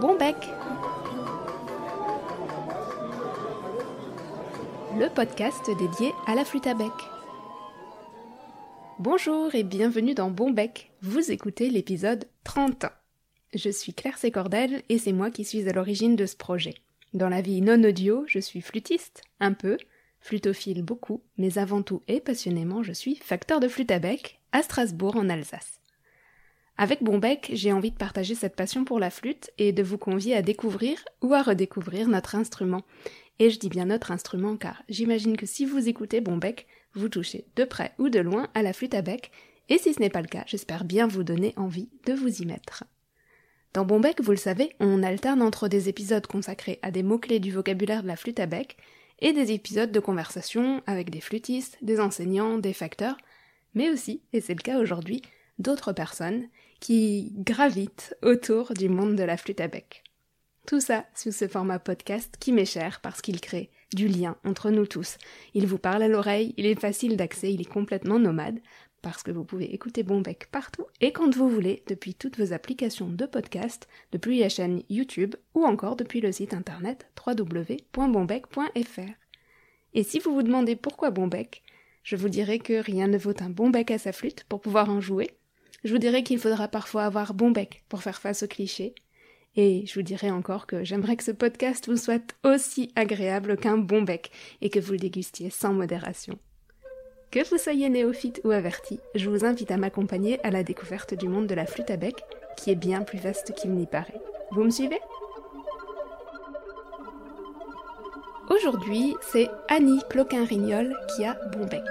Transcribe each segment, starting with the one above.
Bon bec Le podcast dédié à la flûte à bec. Bonjour et bienvenue dans Bon bec. Vous écoutez l'épisode 30. Je suis Claire Sécordel et c'est moi qui suis à l'origine de ce projet. Dans la vie non audio, je suis flûtiste, un peu, flutophile beaucoup, mais avant tout et passionnément, je suis facteur de flûte à bec à Strasbourg en Alsace. Avec Bonbec, j'ai envie de partager cette passion pour la flûte et de vous convier à découvrir ou à redécouvrir notre instrument. Et je dis bien notre instrument car j'imagine que si vous écoutez Bonbec, vous touchez de près ou de loin à la flûte à bec, et si ce n'est pas le cas, j'espère bien vous donner envie de vous y mettre. Dans Bonbec, vous le savez, on alterne entre des épisodes consacrés à des mots-clés du vocabulaire de la flûte à bec et des épisodes de conversation avec des flûtistes, des enseignants, des facteurs, mais aussi, et c'est le cas aujourd'hui, d'autres personnes qui gravitent autour du monde de la flûte à bec. Tout ça sous ce format podcast qui m'est cher parce qu'il crée du lien entre nous tous. Il vous parle à l'oreille, il est facile d'accès, il est complètement nomade, parce que vous pouvez écouter Bonbec partout et quand vous voulez depuis toutes vos applications de podcast, depuis la chaîne YouTube ou encore depuis le site internet www.bonbec.fr. Et si vous vous demandez pourquoi Bonbec, je vous dirai que rien ne vaut un bon bec à sa flûte pour pouvoir en jouer. Je vous dirai qu'il faudra parfois avoir bon bec pour faire face aux clichés. Et je vous dirai encore que j'aimerais que ce podcast vous soit aussi agréable qu'un bon bec et que vous le dégustiez sans modération. Que vous soyez néophyte ou averti, je vous invite à m'accompagner à la découverte du monde de la flûte à bec, qui est bien plus vaste qu'il n'y paraît. Vous me suivez? Aujourd'hui, c'est Annie Ploquin-Rignol qui a bon bec.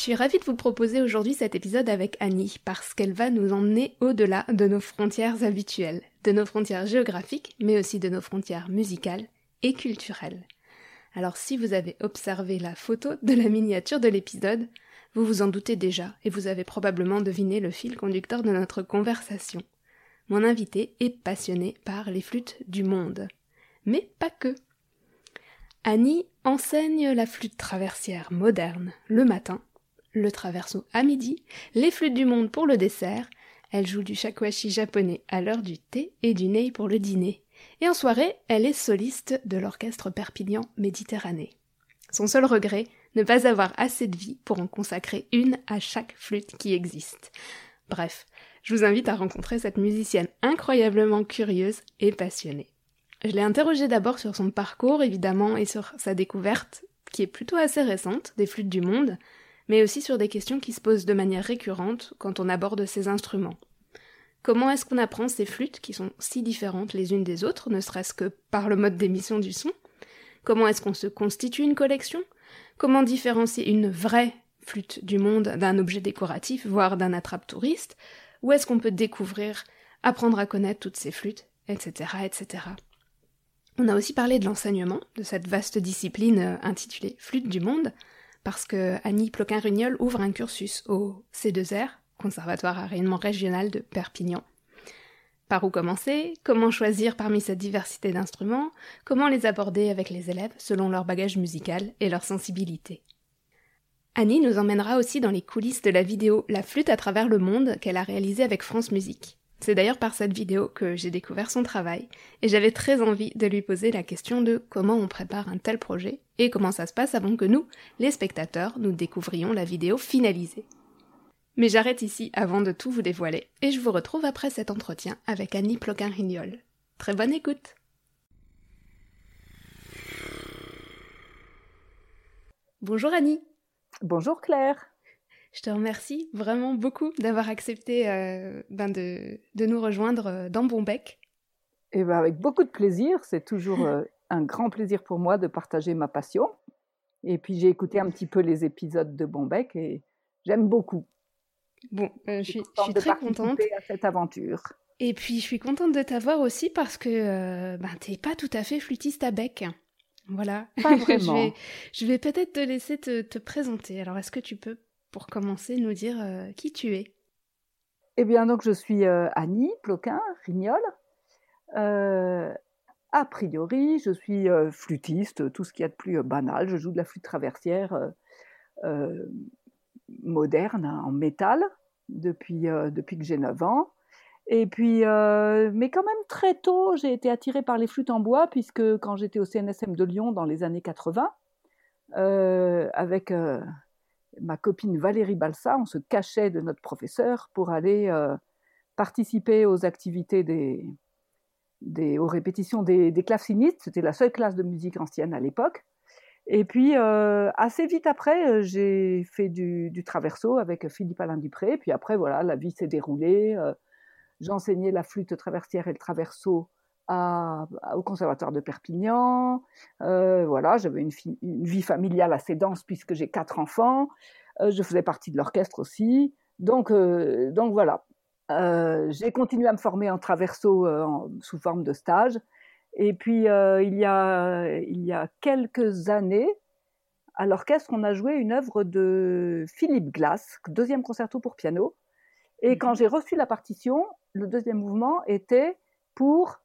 Je suis ravie de vous proposer aujourd'hui cet épisode avec Annie parce qu'elle va nous emmener au-delà de nos frontières habituelles, de nos frontières géographiques, mais aussi de nos frontières musicales et culturelles. Alors si vous avez observé la photo de la miniature de l'épisode, vous vous en doutez déjà et vous avez probablement deviné le fil conducteur de notre conversation. Mon invité est passionné par les flûtes du monde. Mais pas que. Annie enseigne la flûte traversière moderne le matin, le traverso à midi, les flûtes du monde pour le dessert, elle joue du shakuhachi japonais à l'heure du thé et du ney pour le dîner. Et en soirée, elle est soliste de l'orchestre Perpignan Méditerranée. Son seul regret, ne pas avoir assez de vie pour en consacrer une à chaque flûte qui existe. Bref, je vous invite à rencontrer cette musicienne incroyablement curieuse et passionnée. Je l'ai interrogée d'abord sur son parcours, évidemment, et sur sa découverte, qui est plutôt assez récente, des flûtes du monde, mais aussi sur des questions qui se posent de manière récurrente quand on aborde ces instruments. Comment est-ce qu'on apprend ces flûtes qui sont si différentes les unes des autres, ne serait-ce que par le mode d'émission du son? Comment est-ce qu'on se constitue une collection? Comment différencier une vraie flûte du monde d'un objet décoratif, voire d'un attrape-touriste Où est-ce qu'on peut découvrir, apprendre à connaître toutes ces flûtes, etc., etc. On a aussi parlé de l'enseignement, de cette vaste discipline euh, intitulée Flûte du monde, parce que Annie Ploquin-Rugnol ouvre un cursus au C2R, Conservatoire à régional de Perpignan. Par où commencer? Comment choisir parmi cette diversité d'instruments? Comment les aborder avec les élèves selon leur bagage musical et leur sensibilité? Annie nous emmènera aussi dans les coulisses de la vidéo La flûte à travers le monde qu'elle a réalisée avec France Musique. C'est d'ailleurs par cette vidéo que j'ai découvert son travail et j'avais très envie de lui poser la question de comment on prépare un tel projet et comment ça se passe avant que nous, les spectateurs, nous découvrions la vidéo finalisée. Mais j'arrête ici avant de tout vous dévoiler et je vous retrouve après cet entretien avec Annie Ploquin-Rignol. Très bonne écoute Bonjour Annie Bonjour Claire je te remercie vraiment beaucoup d'avoir accepté euh, ben de, de, nous rejoindre euh, dans Bonbec. Et eh ben avec beaucoup de plaisir, c'est toujours euh, un grand plaisir pour moi de partager ma passion. Et puis j'ai écouté un petit peu les épisodes de Bonbec et j'aime beaucoup. Bon, je suis, je suis très contente à cette aventure. Et puis je suis contente de t'avoir aussi parce que ben t'es pas tout à fait flûtiste à bec. Voilà. Pas vraiment. je vais, je vais peut-être te laisser te, te présenter. Alors est-ce que tu peux pour commencer, nous dire euh, qui tu es. Eh bien, donc, je suis euh, Annie Ploquin, Rignol. Euh, a priori, je suis flûtiste, tout ce qu'il y a de plus banal. Je joue de la flûte traversière moderne, hein, en métal, depuis, depuis que j'ai 9 ans. Et puis, mais quand même très tôt, j'ai été attirée par les flûtes en bois, puisque quand j'étais au CNSM de Lyon dans les années 80, euh, avec ma copine Valérie Balsa, on se cachait de notre professeur pour aller participer aux activités des, répétitions des, des clavecinistes. C'était la seule classe de musique ancienne à l'époque. Et puis, assez vite après, j'ai fait du, traverso avec Philippe Alain Dupré. Puis après, voilà, la vie s'est déroulée. J'enseignais la flûte traversière et le traverso à, au conservatoire de Perpignan. Euh, voilà, j'avais une, une, vie familiale assez dense puisque j'ai quatre enfants. Euh, je faisais partie de l'orchestre aussi. Donc, euh, donc voilà. J'ai continué à me former en traverso en, sous forme de stage. Et puis, il, y a, il y a quelques années, à l'orchestre, on a joué une œuvre de Philippe Glass, deuxième concerto pour piano. Et quand j'ai reçu la partition, le deuxième mouvement était pour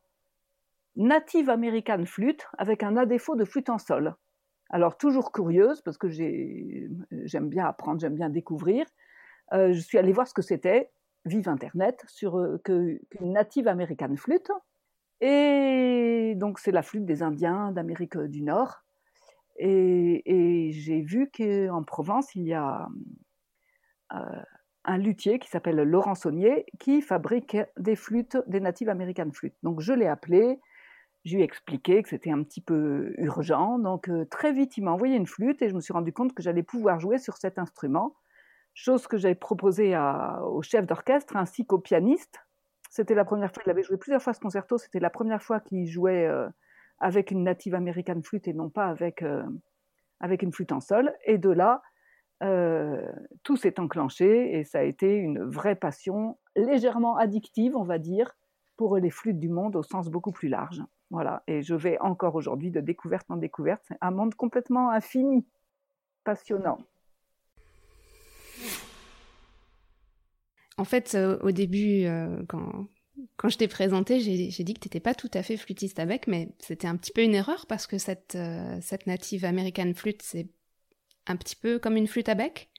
Native American Flute avec un à défaut de flûte en sol. Alors toujours curieuse parce que j'aime bien apprendre, j'aime bien découvrir. Euh, je suis allée voir ce que c'était, vive Internet, sur euh, Native American Flute. Et donc c'est la flûte des Indiens d'Amérique du Nord. Et, j'ai vu qu'en Provence, il y a euh, un luthier qui s'appelle Laurent Saunier qui fabrique des flûtes, des Native American flûtes. Donc je l'ai appelé, je lui ai expliqué que c'était un petit peu urgent. Donc euh, très vite, il m'a envoyé une flûte et je me suis rendu compte que j'allais pouvoir jouer sur cet instrument, chose que j'avais proposée au chef d'orchestre ainsi qu'au pianiste. C'était la première fois, il avait joué plusieurs fois ce concerto, c'était la première fois qu'il jouait euh, avec une Native American flûte et non pas avec, euh, avec une flûte en sol. Et de là, tout s'est enclenché et ça a été une vraie passion, légèrement addictive, on va dire, pour les flûtes du monde au sens beaucoup plus large. Voilà, et je vais encore aujourd'hui de découverte en découverte. C'est un monde complètement infini, passionnant. En fait, euh, au début, euh, quand, quand je t'ai présenté, j'ai dit que tu n'étais pas tout à fait flûtiste avec, mais c'était un petit peu une erreur parce que cette, euh, cette native American flûte, c'est un petit peu comme une flûte à bec?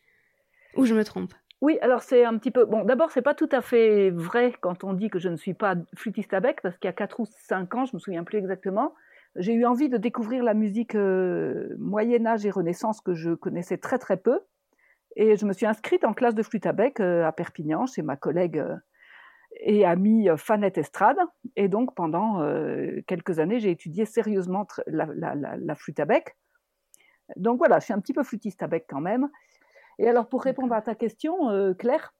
Ou je me trompe? Oui, alors c'est un petit peu. Bon, d'abord, c'est pas tout à fait vrai quand on dit que je ne suis pas flûtiste à bec, parce qu'il y a 4 ou 5 ans, je me souviens plus exactement, j'ai eu envie de découvrir la musique euh, Moyen-Âge et Renaissance que je connaissais très très peu. Et je me suis inscrite en classe de flûte à bec euh, à Perpignan chez ma collègue euh, et amie Fanette Estrade. Et donc pendant quelques années, j'ai étudié sérieusement la, la, flûte à bec. Donc voilà, je suis un petit peu flûtiste à bec quand même. Et alors pour répondre à ta question, euh, Claire,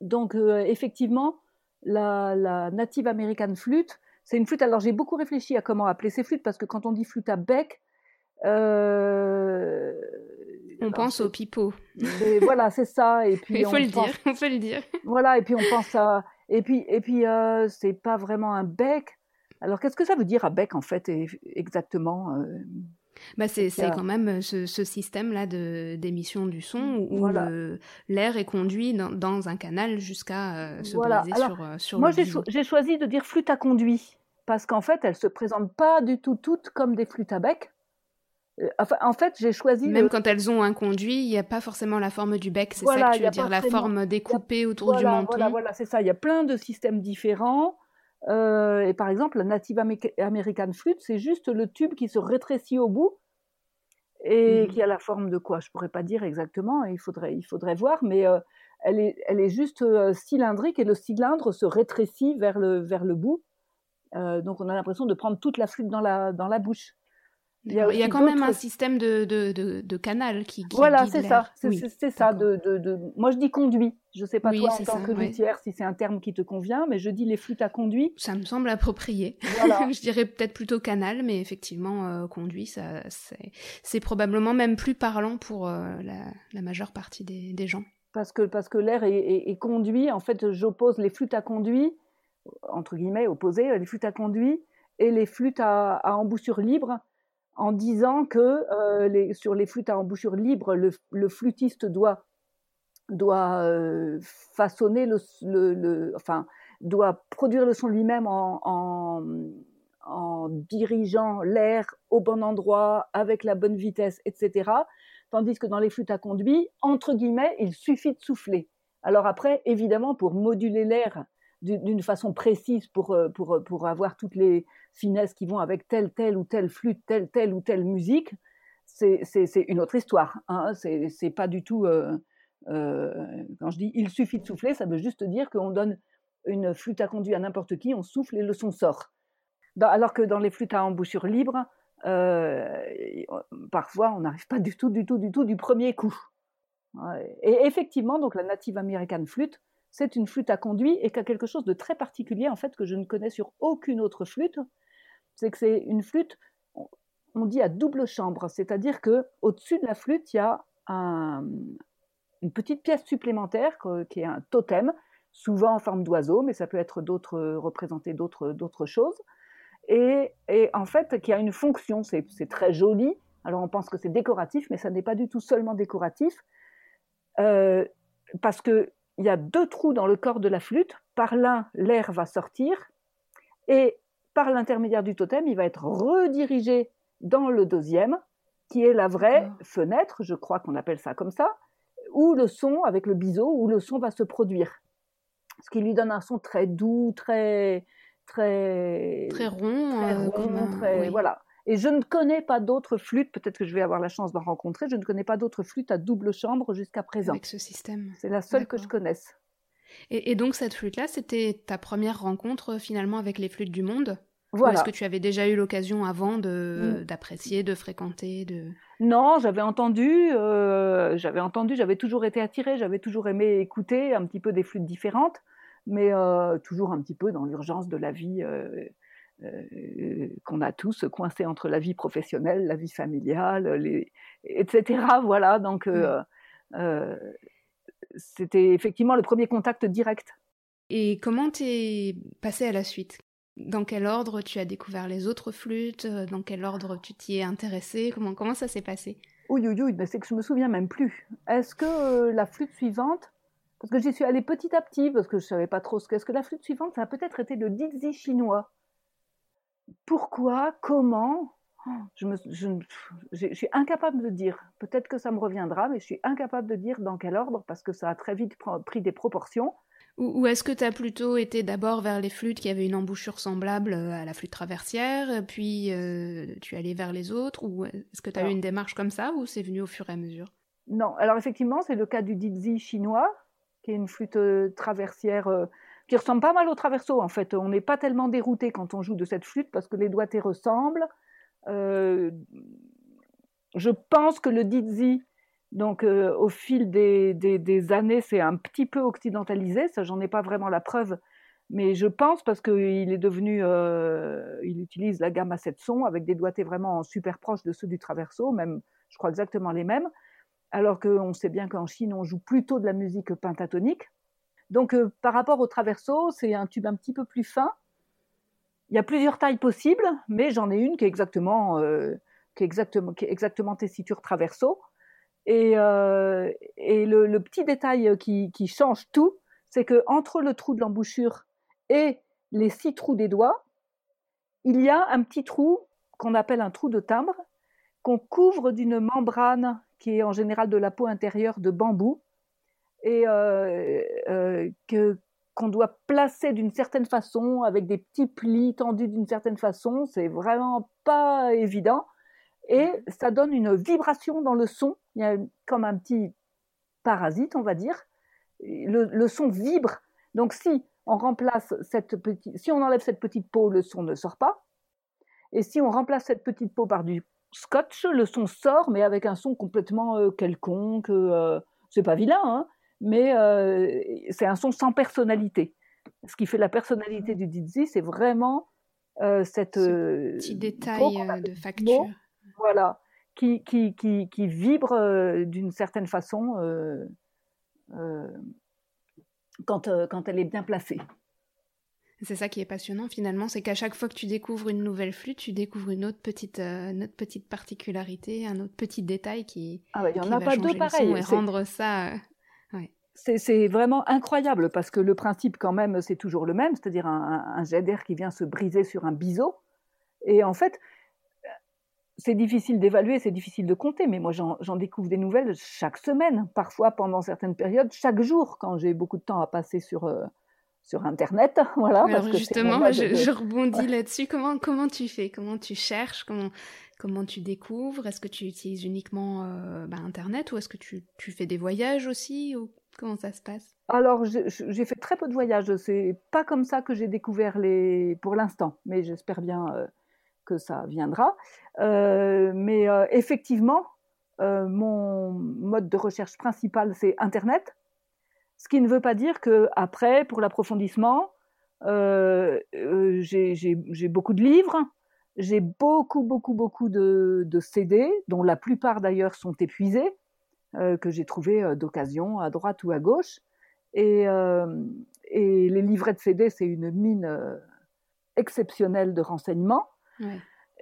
donc euh, effectivement, la, la, Native American flûte, c'est une flûte. Alors j'ai beaucoup réfléchi à comment appeler ces flûtes parce que quand on dit flûte à bec, euh, on alors, pense au pipeau. voilà, c'est ça. Et puis il faut le pense, dire, on peut le dire. Voilà, et puis on pense à et puis et puis c'est pas vraiment un bec. Alors qu'est-ce que ça veut dire à bec en fait exactement bah c'est quand même ce, ce système-là d'émission du son où voilà. l'air est conduit dans, dans, un canal jusqu'à euh, se voilà. Alors, sur, euh, sur moi, j'ai cho choisi de dire flûte à conduit parce qu'en fait, elles se présentent pas du tout toutes comme des flûtes à bec. Euh, Enfin, en fait, j'ai choisi. Même le... quand elles ont un conduit, il n'y a pas forcément la forme du bec, c'est voilà, ça que tu veux dire, la forme découpée autour du menton. Voilà, voilà, c'est ça. Il y a plein de systèmes différents. Euh, et par exemple, la Native American Flute, c'est juste le tube qui se rétrécit au bout et mmh. qui a la forme de quoi? Je pourrais pas dire exactement. Il faudrait, il faudrait voir, mais euh, elle est, elle est juste euh, cylindrique et le cylindre se rétrécit vers le, vers le bout. Donc on a l'impression de prendre toute la flûte dans la, dans la bouche. Il y a, il y a quand même un système de, de, de, de canal qui, qui Voilà, c'est ça. C'est oui, ça. De, de, de... Moi, je dis conduit. Je ne sais pas oui, toi, en tant ça, que luthière, ouais. si c'est un terme qui te convient, mais je dis les flûtes à conduit. Ça me semble approprié. Voilà. je dirais peut-être plutôt canal, mais effectivement, euh, conduit, ça, c'est probablement même plus parlant pour euh, la, la, majeure partie des, des, gens. Parce que, parce que l'air est, est, est, conduit. En fait, j'oppose les flûtes à conduit, entre guillemets, opposées, les flûtes à conduit et les flûtes à, à embouchure libre en disant que euh, sur les flûtes à embouchure libre, le, flûtiste doit, doit euh, façonner le, enfin, doit produire le son lui-même en, en, dirigeant l'air au bon endroit, avec la bonne vitesse, etc. Tandis que dans les flûtes à conduit, entre guillemets, il suffit de souffler. Alors après, évidemment, pour moduler l'air d'une façon précise pour, pour, pour avoir toutes les finesses qui vont avec telle, telle ou telle flûte, telle, telle ou telle musique, c'est une autre histoire. Hein. C'est pas du tout. quand je dis il suffit de souffler, ça veut juste dire qu'on donne une flûte à conduit à n'importe qui, on souffle et le son sort. alors que dans les flûtes à embouchure libre, parfois on n'arrive pas du tout, du tout, du tout du premier coup. Et effectivement, donc la Native American flûte, c'est une flûte à conduit et qui a quelque chose de très particulier en fait que je ne connais sur aucune autre flûte. C'est que c'est une flûte, on dit à double chambre, c'est-à-dire que au-dessus de la flûte il y a une petite pièce supplémentaire qui est un totem, souvent en forme d'oiseau, mais ça peut être d'autres représenter d'autres d'autres choses. Et, et, en fait, qui a une fonction, c'est très joli. Alors on pense que c'est décoratif, mais ça n'est pas du tout seulement décoratif. Euh, parce qu'il y a deux trous dans le corps de la flûte. Par l'un, l'air va sortir et par l'intermédiaire du totem, il va être redirigé dans le deuxième, qui est la vraie fenêtre, je crois qu'on appelle ça comme ça, où le son, avec le biseau, où le son va se produire. Ce qui lui donne un son très doux, très très très rond, très, euh, voilà. Et je ne connais pas d'autres flûtes, peut-être que je vais avoir la chance d'en rencontrer, je ne connais pas d'autres flûtes à double chambre jusqu'à présent. Avec ce système. C'est la seule que je connaisse. Et, donc cette flûte-là, c'était ta première rencontre finalement avec les flûtes du monde? Voilà. Ou est-ce que tu avais déjà eu l'occasion avant de, mm. d'apprécier, de fréquenter de... Non, j'avais entendu, euh, j'avais entendu, j'avais toujours été attirée, j'avais toujours aimé écouter un petit peu des flûtes différentes, mais euh, toujours un petit peu dans l'urgence de la vie euh, euh, qu'on a tous coincés entre la vie professionnelle, la vie familiale, les, etc. Voilà, donc euh, euh, c'était effectivement le premier contact direct. Et comment t'es passé à la suite? Dans quel ordre tu as découvert les autres flûtes? Dans quel ordre tu t'y es intéressé? Comment, comment ça s'est passé? Oui, oui, oui, c'est que je me souviens même plus. Est-ce que la flûte suivante, parce que j'y suis allée petit à petit, parce que je savais pas trop ce qu'est-ce que la flûte suivante, ça a peut-être été le dizi chinois pourquoi, comment, je, suis incapable de dire. Peut-être que ça me reviendra, mais je suis incapable de dire dans quel ordre parce que ça a très vite pris des proportions. Ou, est-ce que tu as plutôt été d'abord vers les flûtes qui avaient une embouchure semblable euh, à la flûte traversière, puis euh, tu es allé vers les autres Ou est-ce que tu as eu une démarche comme ça ou c'est venu au fur et à mesure? Non, alors effectivement, c'est le cas du Dizi chinois, qui est une flûte euh, traversière qui ressemble pas mal au traverso en fait. On n'est pas tellement dérouté quand on joue de cette flûte parce que les doigtés ressemblent. Euh, je pense que le dizzy, donc euh, au fil des, des, années, c'est un petit peu occidentalisé. Ça, j'en ai pas vraiment la preuve, mais je pense parce qu'il est devenu, euh, il utilise la gamme à sept sons avec des doigtés vraiment super proches de ceux du traverso, même, je crois exactement les mêmes. Alors qu'on sait bien qu'en Chine, on joue plutôt de la musique pentatonique. Donc, euh, par rapport au traverso, c'est un tube un petit peu plus fin. Il y a plusieurs tailles possibles, mais j'en ai une qui est exactement, euh, qui est exactement, tessiture traverso. Et, euh, le, petit détail qui, qui change tout, c'est que entre le trou de l'embouchure et les six trous des doigts, il y a un petit trou qu'on appelle un trou de timbre, qu'on couvre d'une membrane qui est en général de la peau intérieure de bambou, et euh, euh, que qu'on doit placer d'une certaine façon, avec des petits plis tendus d'une certaine façon, c'est vraiment pas évident. Et mhm. ça donne une vibration dans le son. Il y a comme un petit parasite, on va dire. Le, le son vibre. Donc si on remplace cette petite, si on enlève cette petite peau, le son ne sort pas. Et si on remplace cette petite peau par du scotch, le son sort, mais avec un son complètement euh, quelconque. Euh, c'est pas vilain, hein, mais euh, c'est un son sans personnalité. Ce qui fait la personnalité du Dizzy, c'est vraiment euh, cette Ce petit détail de facture. voilà, qui, qui, qui, qui vibre d'une certaine façon quand, quand elle est bien placée. C'est ça qui est passionnant finalement, c'est qu'à chaque fois que tu découvres une nouvelle flûte, tu découvres une autre petite, une autre petite particularité, un autre petit détail qui, ah il y en a pas deux pareils. Et rendre ça c'est vraiment incroyable parce que le principe, quand même, c'est toujours le même, c'est-à-dire un, jet d'air qui vient se briser sur un biseau. Et en fait, c'est difficile d'évaluer, c'est difficile de compter, mais moi j'en découvre des nouvelles chaque semaine, parfois pendant certaines périodes, chaque jour quand j'ai beaucoup de temps à passer sur, euh, sur Internet, voilà. Alors justement, je, rebondis là-dessus. Comment comment tu fais? Comment tu cherches? Comment comment tu découvres? Est-ce que tu utilises uniquement euh, bah, Internet ou est-ce que tu, tu, fais des voyages aussi ou comment ça se passe? Alors j'ai fait très peu de voyages. C'est pas comme ça que j'ai découvert les pour l'instant, mais j'espère bien euh, que ça viendra. Euh, mais effectivement, mon mode de recherche principal c'est Internet. Ce qui ne veut pas dire que après, pour l'approfondissement, euh, euh, j'ai beaucoup de livres, j'ai beaucoup, beaucoup, beaucoup de, CD, dont la plupart d'ailleurs sont épuisés, euh, que j'ai trouvés d'occasion à droite ou à gauche. Et, et les livrets de CD, c'est une mine exceptionnelle de renseignements.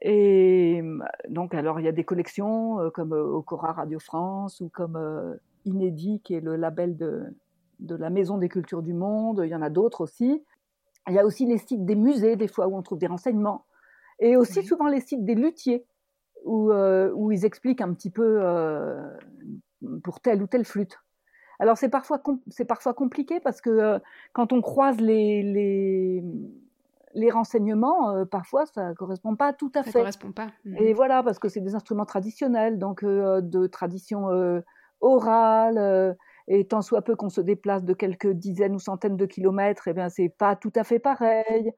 Et donc, alors, il y a des collections comme Ocora Radio France ou comme Inédit, qui est le label de, de la Maison des Cultures du Monde, il y en a d'autres aussi. Il y a aussi les sites des musées, des fois, où on trouve des renseignements. Et aussi souvent les sites des luthiers, où, euh, où ils expliquent un petit peu euh, pour telle ou telle flûte. Alors c'est parfois, c'est parfois compliqué parce que euh, quand on croise les, les, les renseignements, parfois ça ne correspond pas tout à fait. Ça correspond pas. Et voilà, parce que c'est des instruments traditionnels, donc de tradition orale et tant soit peu qu'on se déplace de quelques dizaines ou centaines de kilomètres, eh bien c'est pas tout à fait pareil.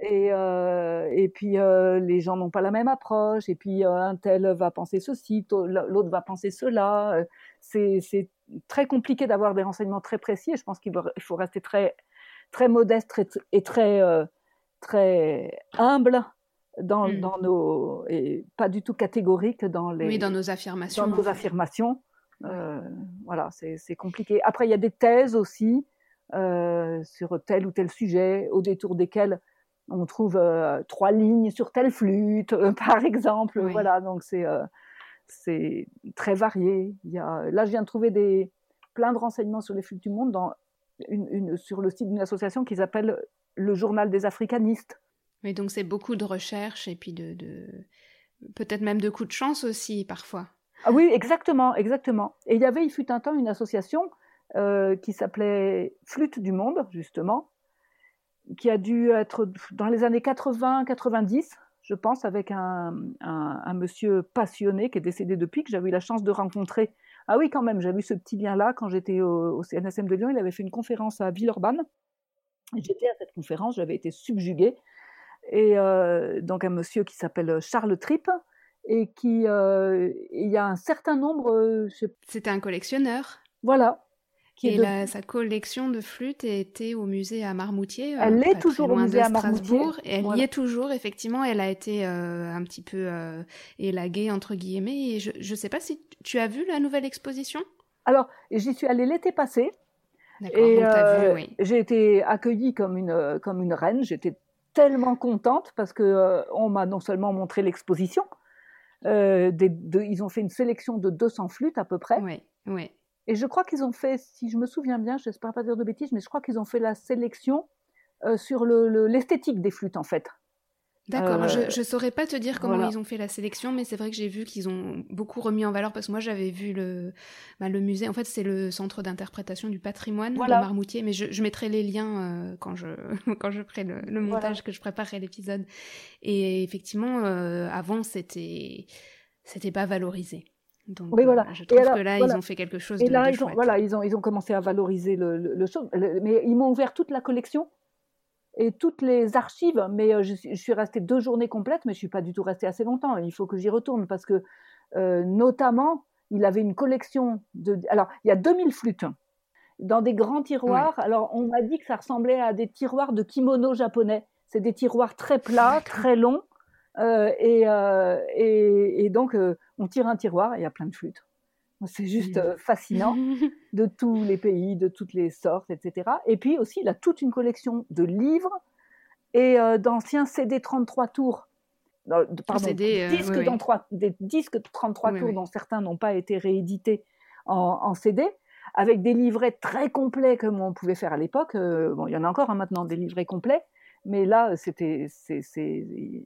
Et, euh, et puis euh, les gens n'ont pas la même approche. Et puis euh, un tel va penser ceci, l'autre va penser cela. C'est très compliqué d'avoir des renseignements très précis. Et je pense qu'il faut rester très très modeste et très très humble dans, mmh. dans, nos et pas du tout catégorique dans les oui, dans nos affirmations. Dans nos affirmations. Euh, voilà, c'est compliqué. Après, il y a des thèses aussi euh, sur tel ou tel sujet, au détour desquelles on trouve euh, trois lignes sur telle flûte, par exemple. Voilà, donc c'est très varié. Il y a, là, je viens de trouver des, plein de renseignements sur les flûtes du monde dans une, une, sur le site d'une association qui s'appelle le Journal des Africanistes. Oui, donc c'est beaucoup de recherches et puis de, de... peut-être même de coups de chance aussi parfois. Ah oui, exactement, exactement. Et il y avait, il fut un temps, une association euh, qui s'appelait Flûte du Monde, justement, qui a dû être dans les années 80-90, je pense, avec un, monsieur passionné qui est décédé depuis, que j'avais eu la chance de rencontrer. Ah oui, quand même, j'avais eu ce petit lien-là quand j'étais au, CNSM de Lyon. Il avait fait une conférence à Villeurbanne. J'étais à cette conférence, j'avais été subjuguée. Et euh, donc un monsieur qui s'appelle Charles Tripp, et qui euh, il y a un certain nombre. Euh, C'était un collectionneur. Voilà. Qui et sa collection de flûtes était au musée à Marmoutier. Euh, elle est toujours au musée à Marmoutier. Et elle y est toujours, effectivement. Elle a été un petit peu élaguée, entre guillemets. Et je ne sais pas si tu as vu la nouvelle exposition? Alors, j'y suis allée l'été passé. Et oui. j'ai été accueillie comme une, comme une reine. J'étais tellement contente parce que on m'a non seulement montré l'exposition, euh, ils ont fait une sélection de 200 flûtes à peu près. Oui, oui. Et je crois qu'ils ont fait, si je me souviens bien, je n'espère pas dire de bêtises, mais je crois qu'ils ont fait la sélection euh, sur l'esthétique des flûtes en fait. D'accord, je ne saurais pas te dire comment ils ont fait la sélection, mais c'est vrai que j'ai vu qu'ils ont beaucoup remis en valeur, parce que moi j'avais vu le, bah, le musée, en fait c'est le centre d'interprétation du patrimoine de Marmoutier, mais je, mettrai les liens euh, quand, je, quand je ferai le, montage, que je préparerai l'épisode. Et effectivement, euh, avant c'était c'était pas valorisé. Donc, oui, voilà. Euh, je trouve que là, ils ont fait quelque chose et de, là, ils ont, Voilà, ils ont, ils ont commencé à valoriser le, le, le mais ils m'ont ouvert toute la collection et toutes les archives, mais euh, je, suis restée deux journées complètes, mais je suis pas du tout restée assez longtemps. Il faut que j'y retourne parce que, euh, notamment, il avait une collection de. Alors, il y a 2000 flûtes dans des grands tiroirs. Alors, on m'a dit que ça ressemblait à des tiroirs de kimono japonais. C'est des tiroirs très plats, très longs. Euh, et, et, et, donc, on tire un tiroir et il y a plein de flûtes. C'est juste euh, fascinant de tous les pays, de toutes les sortes, etc. Et puis aussi, il a toute une collection de livres et euh, d'anciens CD 33 tours. pardon, CD, euh, disques des disques 33 tours dont certains n'ont pas été réédités en, CD, avec des livrets très complets comme on pouvait faire à l'époque. bon, il y en a encore hein, maintenant des livrets complets, mais là, c'était c'est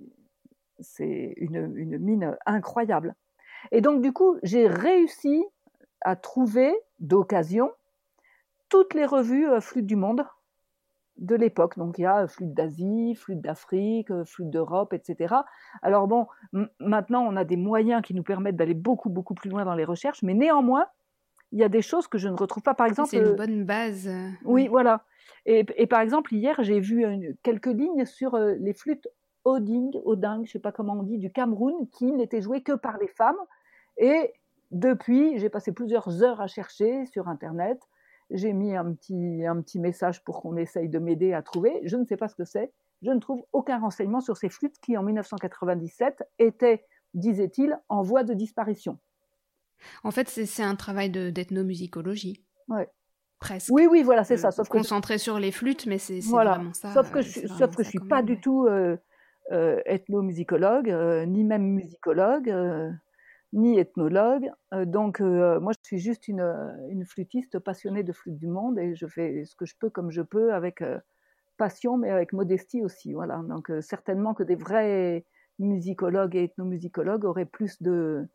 une, une mine incroyable. Et donc, du coup, j'ai réussi à trouver d'occasion toutes les revues euh, Flûte du Monde de l'époque. Donc il y a flûte d'Asie, flûte d'Afrique, flûte d'Europe, etc. Alors bon, maintenant on a des moyens qui nous permettent d'aller beaucoup beaucoup plus loin dans les recherches, mais néanmoins il y a des choses que je ne retrouve pas. Par exemple, c'est une bonne base. Oui, voilà. Et, par exemple hier j'ai vu quelques lignes sur les flûtes Oding, Oding, je sais pas comment on dit, du Cameroun, qui n'étaient jouées que par les femmes. Et depuis, j'ai passé plusieurs heures à chercher sur Internet. J'ai mis un petit, un petit message pour qu'on essaye de m'aider à trouver. Je ne sais pas ce que c'est. Je ne trouve aucun renseignement sur ces flûtes qui, en 1997, étaient, disait-il, en voie de disparition. En fait, c'est un travail d'ethnomusicologie. Ouais. Presque. Oui, oui, voilà, c'est ça. Sauf concentré sur les flûtes, mais c'est vraiment ça. Sauf que je, sauf que je suis pas du tout euh, euh, ethnomusicologue, euh, ni même musicologue ni ethnologue. Euh, donc, euh, moi, je suis juste une, une, flûtiste passionnée de flûte du monde et je fais ce que je peux comme je peux avec euh, passion, mais avec modestie aussi. Voilà. Donc, certainement que des vrais musicologues et ethnomusicologues auraient plus de,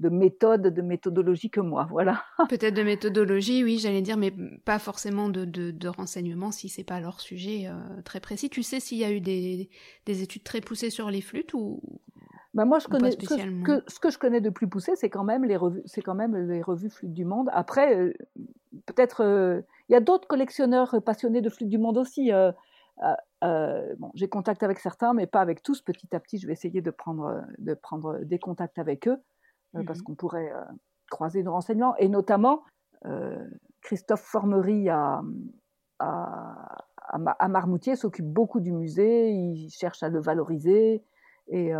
de méthodes, de méthodologie que moi. Voilà. Peut-être de méthodologie, oui, j'allais dire, mais pas forcément de, de, de renseignements si c'est pas leur sujet très précis. Tu sais s'il y a eu des, des, études très poussées sur les flûtes ou, bah, moi, je connais, ce que, ce, que, je connais de plus poussé, c'est quand même les revues, c'est quand même les revues Flûte du Monde. Après, euh, peut-être, euh, il y a d'autres collectionneurs passionnés de Flûte du Monde aussi. Euh, bon, j'ai contact avec certains, mais pas avec tous. Petit à petit, je vais essayer de prendre, de prendre des contacts avec eux, parce mmh qu'on pourrait croiser nos renseignements. Et notamment, Christophe Formery à, à, à Marmoutier s'occupe beaucoup du musée, il cherche à le valoriser. Et,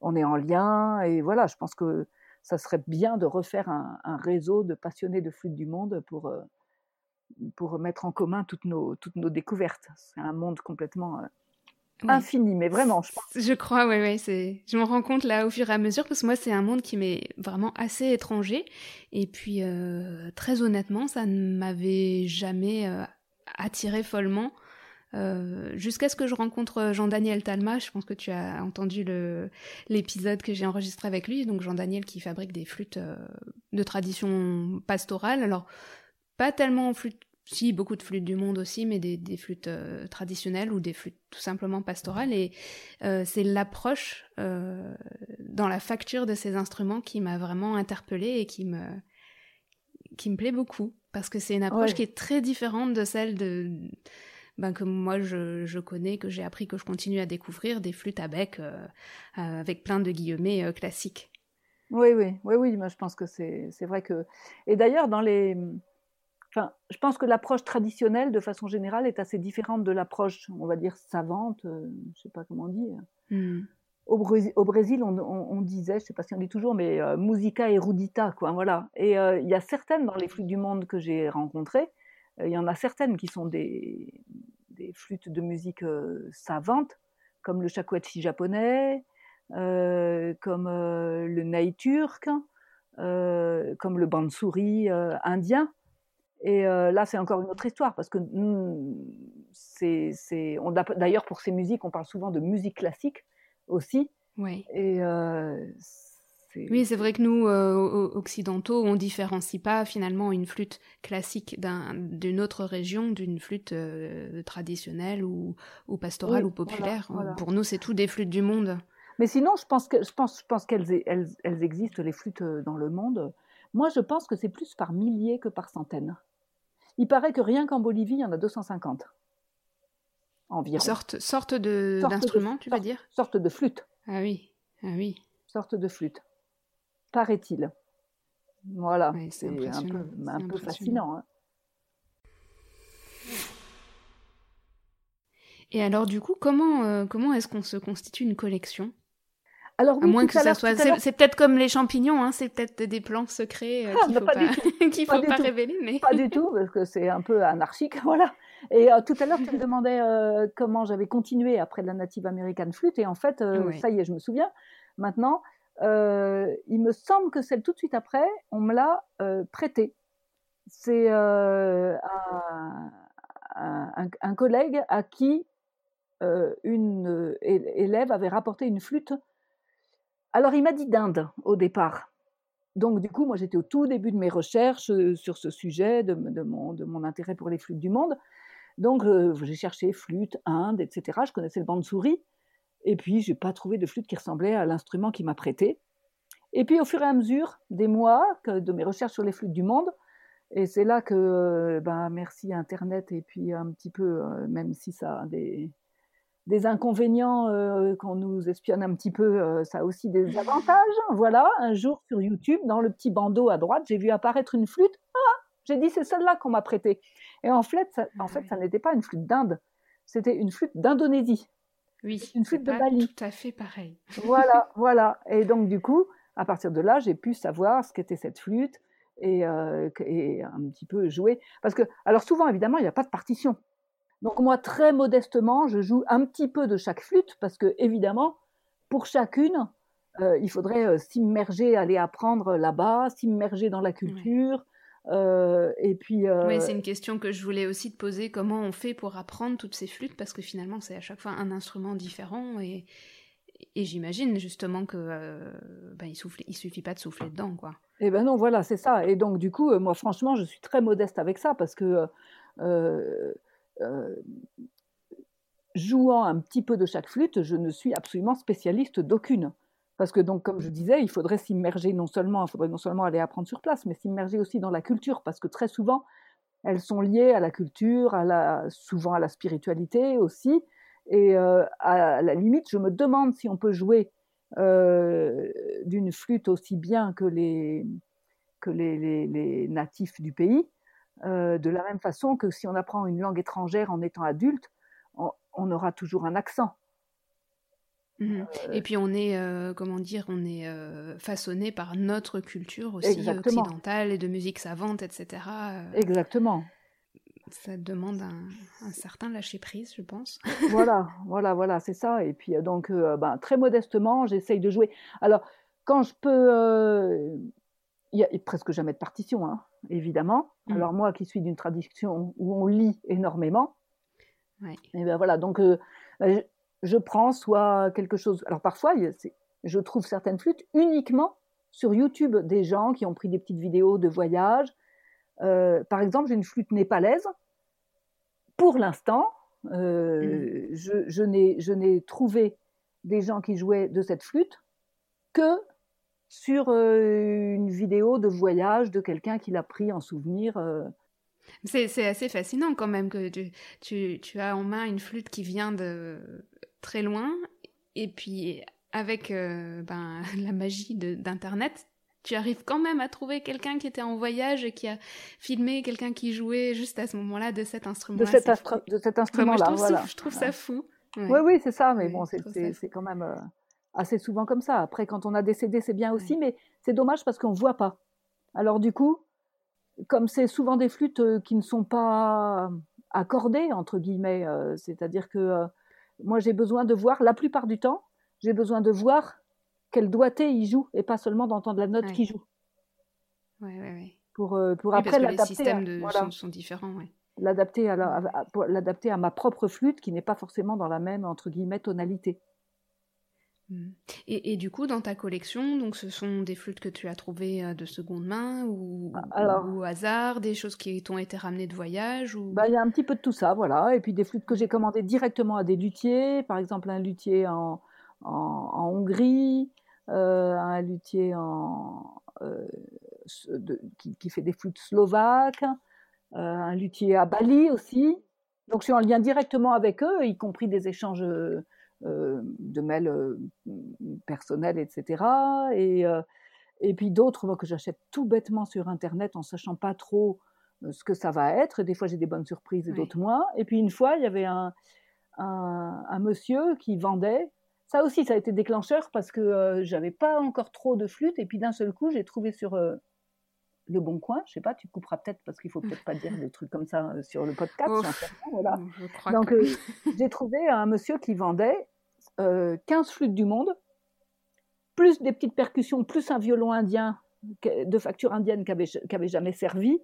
on est en lien. Et voilà, je pense que ça serait bien de refaire un, réseau de passionnés de flûte du monde pour, euh, pour mettre en commun toutes nos, toutes nos découvertes. C'est un monde complètement euh, infini, mais vraiment, je pense. Je crois, oui, oui. C'est... Je me rends compte là au fur et à mesure, parce que moi, c'est un monde qui m'est vraiment assez étranger. Et puis, euh, très honnêtement, ça ne m'avait jamais attiré follement. Euh, jusqu'à ce que je rencontre euh, Jean-Daniel Talma, je pense que tu as entendu l'épisode que j'ai enregistré avec lui, donc Jean-Daniel qui fabrique des flûtes euh, de tradition pastorale, alors pas tellement en flûte, si beaucoup de flûtes du monde aussi, mais des, flûtes traditionnelles ou des flûtes tout simplement pastorales, et c'est l'approche dans la facture de ces instruments qui m'a vraiment interpellée et qui me, qui me plaît beaucoup, parce que c'est une approche qui est très différente de celle de ben, que moi je, je connais, que j'ai appris, que je continue à découvrir, des flûtes à bec euh, euh, avec plein de guillemets euh, classiques. Oui, oui, oui, oui, moi je pense que c'est vrai que... Et d'ailleurs, dans les... Enfin, je pense que l'approche traditionnelle, de façon générale, est assez différente de l'approche, on va dire, savante, je sais pas comment dire. Au, Brésil, au Brésil on, on, disait, je sais pas si on dit toujours, mais musica erudita, quoi, voilà. Et il y a certaines dans les flûtes du monde que j'ai rencontrées, il y en a certaines qui sont des, des flûtes de musique euh, savantes, comme le shakuhachi japonais, euh, comme euh, le nai turc, comme le bansuri indien. Et là, c'est encore une autre histoire, parce que hmm, c'est, d'ailleurs, pour ces musiques, on parle souvent de musique classique aussi. Oui. Et oui, c'est vrai que nous, euh, occidentaux, on différencie pas finalement une flûte classique d'une autre région d'une flûte euh, traditionnelle ou, pastorale ou populaire. Pour nous, c'est tout des flûtes du monde. Mais sinon, je pense que je pense, je pense qu'elles elles, elles existent les flûtes euh, dans le monde. Moi, je pense que c'est plus par milliers que par centaines. Il paraît que rien qu'en Bolivie, il y en a 250 environ. Sorte, sorte d'instrument, tu vas dire? Sorte de flûte. Ah oui, ah oui. Sorte de flûte paraît-il. Voilà, c'est un peu, un peu fascinant. Hein. Et alors, du coup, comment, euh, comment est-ce qu'on se constitue une collection? Alors, à moins que ça soit. C'est peut-être comme les champignons, hein, c'est peut-être des plans secrets euh, qu'il ne faut pas, faut pas, révéler. Mais... Pas du tout, parce que c'est un peu anarchique, voilà. Et euh, tout à l'heure, tu me demandais comment j'avais continué après la Native American Flute, et en fait, ça y est, je me souviens. Maintenant, euh, il me semble que celle tout de suite après, on me l'a euh, prêtée. C'est euh, un, collègue à qui une élève avait rapporté une flûte. Alors il m'a dit d'Inde au départ. Donc du coup, moi j'étais au tout début de mes recherches sur ce sujet, de, mon, de mon, intérêt pour les flûtes du monde. Donc, euh, j'ai cherché flûte, Inde, etc. Je connaissais le banc de souris. Et puis, je n'ai pas trouvé de flûte qui ressemblait à l'instrument qui m'a prêté. Et puis, au fur et à mesure des mois de mes recherches sur les flûtes du monde, et c'est là que, ben, merci Internet, et puis un petit peu, même si ça a des, des inconvénients euh, quand nous espionne un petit peu, euh, ça a aussi des avantages. Voilà, un jour sur YouTube, dans le petit bandeau à droite, j'ai vu apparaître une flûte. Ah, j'ai dit c'est celle-là qu'on m'a prêtée. Et en fait, ça, en fait, ça n'était pas une flûte d'Inde, c'était une flûte d'Indonésie. Oui, une flûte de Bali. Tout à fait pareil. voilà, voilà. Et donc du coup, à partir de là, j'ai pu savoir ce qu'était cette flûte et, euh, et, un petit peu jouer. Parce que, alors souvent, évidemment, il n'y a pas de partition. Donc moi, très modestement, je joue un petit peu de chaque flûte parce que évidemment, pour chacune, euh, il faudrait euh, s'immerger, aller apprendre là-bas, s'immerger dans la culture. Euh, et puis. Oui, c'est une question que je voulais aussi te poser. Comment on fait pour apprendre toutes ces flûtes? Parce que finalement, c'est à chaque fois un instrument différent et, et j'imagine justement que ben, il, souffle, il suffit pas de souffler dedans, quoi. Eh ben non, voilà, c'est ça. Et donc du coup, moi, franchement, je suis très modeste avec ça parce que jouant un petit peu de chaque flûte, je ne suis absolument spécialiste d'aucune. Parce que donc, comme je disais, il faudrait s'immerger non seulement, il faudrait non seulement aller apprendre sur place, mais s'immerger aussi dans la culture, parce que très souvent, elles sont liées à la culture, souvent à la spiritualité aussi. Et euh, à la limite, je me demande si on peut jouer euh, d'une flûte aussi bien que les, que les natifs du pays. Euh, de la même façon que si on apprend une langue étrangère en étant adulte, on, aura toujours un accent. Mmh euh, Et puis on est, euh, comment dire, on est façonné par notre culture aussi occidentale et de musique savante, etc. Exactement. Ça demande un, certain lâcher prise, je pense. voilà, voilà, voilà, c'est ça. Et puis donc, ben, très modestement, j'essaye de jouer. Alors, quand je peux, il n'y a presque jamais de partition, hein, évidemment. Mm. Alors moi qui suis d'une tradition où on lit énormément, et eh ben voilà, donc euh, ben, je, prends soit quelque chose. Alors parfois, je trouve certaines flûtes uniquement sur YouTube des gens qui ont pris des petites vidéos de voyage. Euh, par exemple, j'ai une flûte népalaise. Pour l'instant, euh, mm. je, je n'ai trouvé des gens qui jouaient de cette flûte que sur euh, une vidéo de voyage de quelqu'un qui l'a pris en souvenir. Euh. C'est assez fascinant quand même que tu, tu, as en main une flûte qui vient de très loin et puis avec euh, ben, la magie d'Internet, tu arrives quand même à trouver quelqu'un qui était en voyage et qui a filmé quelqu'un qui jouait juste à ce moment-là de cet instrument. De, cet, instrument-là, voilà. je trouve ça fou. Oui, oui, c'est ça, mais bon, c'est quand même assez souvent comme ça. Après, quand on a décédé, c'est bien aussi, mais c'est dommage parce qu'on ne voit pas. Alors du coup, comme c'est souvent des flûtes euh, qui ne sont pas accordées, entre guillemets, euh, c'est-à-dire que euh, moi j'ai besoin de voir, la plupart du temps, j'ai besoin de voir quel doigté il joue et pas seulement d'entendre la note qui joue. Oui, oui, oui. Pour, pour après l'adapter. Les systèmes de son sont, différents, L'adapter à, à, à ma propre flûte qui n'est pas forcément dans la même, entre guillemets, tonalité. Mmh. Et, du coup, dans ta collection, donc ce sont des flûtes que tu as trouvées euh, de seconde main ou, ah, au hasard, des choses qui t'ont été ramenées de voyage ou... Bah, il y a un petit peu de tout ça, voilà. Et puis des flûtes que j'ai commandées directement à des luthiers, par exemple un luthier en, en, Hongrie, euh, un luthier en, euh, qui, qui, fait des flûtes slovaques, un luthier à Bali aussi. Donc je suis en lien directement avec eux, y compris des échanges de mails euh, personnels, etc. Et, euh, et puis d'autres que j'achète tout bêtement sur Internet en sachant pas trop ce que ça va être. Des fois, j'ai des bonnes surprises et d'autres moins. Et puis une fois, il y avait un, un, monsieur qui vendait. Ça aussi, ça a été déclencheur parce que j'avais pas encore trop de flûtes. Et puis d'un seul coup, j'ai trouvé sur le bon coin, je sais pas, tu couperas peut-être parce qu'il faut peut-être pas dire des trucs comme ça sur le podcast. voilà. Donc j'ai trouvé un monsieur qui vendait 15 euh, flûtes du monde, plus des petites percussions, plus un violon indien de facture indienne qui avait, jamais servi,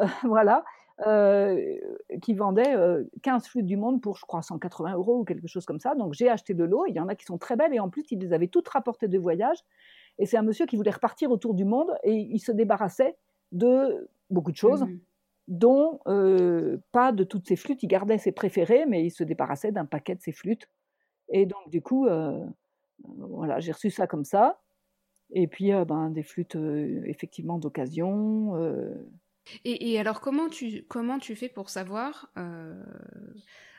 euh, voilà, euh, qui vendait 15 flûtes du monde pour, je crois, 180 euros ou quelque chose comme ça. Donc j'ai acheté de l'eau, il y en a qui sont très belles, et en plus, il les avait toutes rapportées de voyage. Et c'est un monsieur qui voulait repartir autour du monde, et il se débarrassait de beaucoup de choses. Mmh dont euh, pas de toutes ses flûtes. Il gardait ses préférés, mais il se débarrassait d'un paquet de ses flûtes. Et donc, du coup, euh, voilà, j'ai reçu ça comme ça. Et puis, euh, ben, des flûtes, effectivement, d'occasion. Et, et, alors, comment tu, comment tu fais pour savoir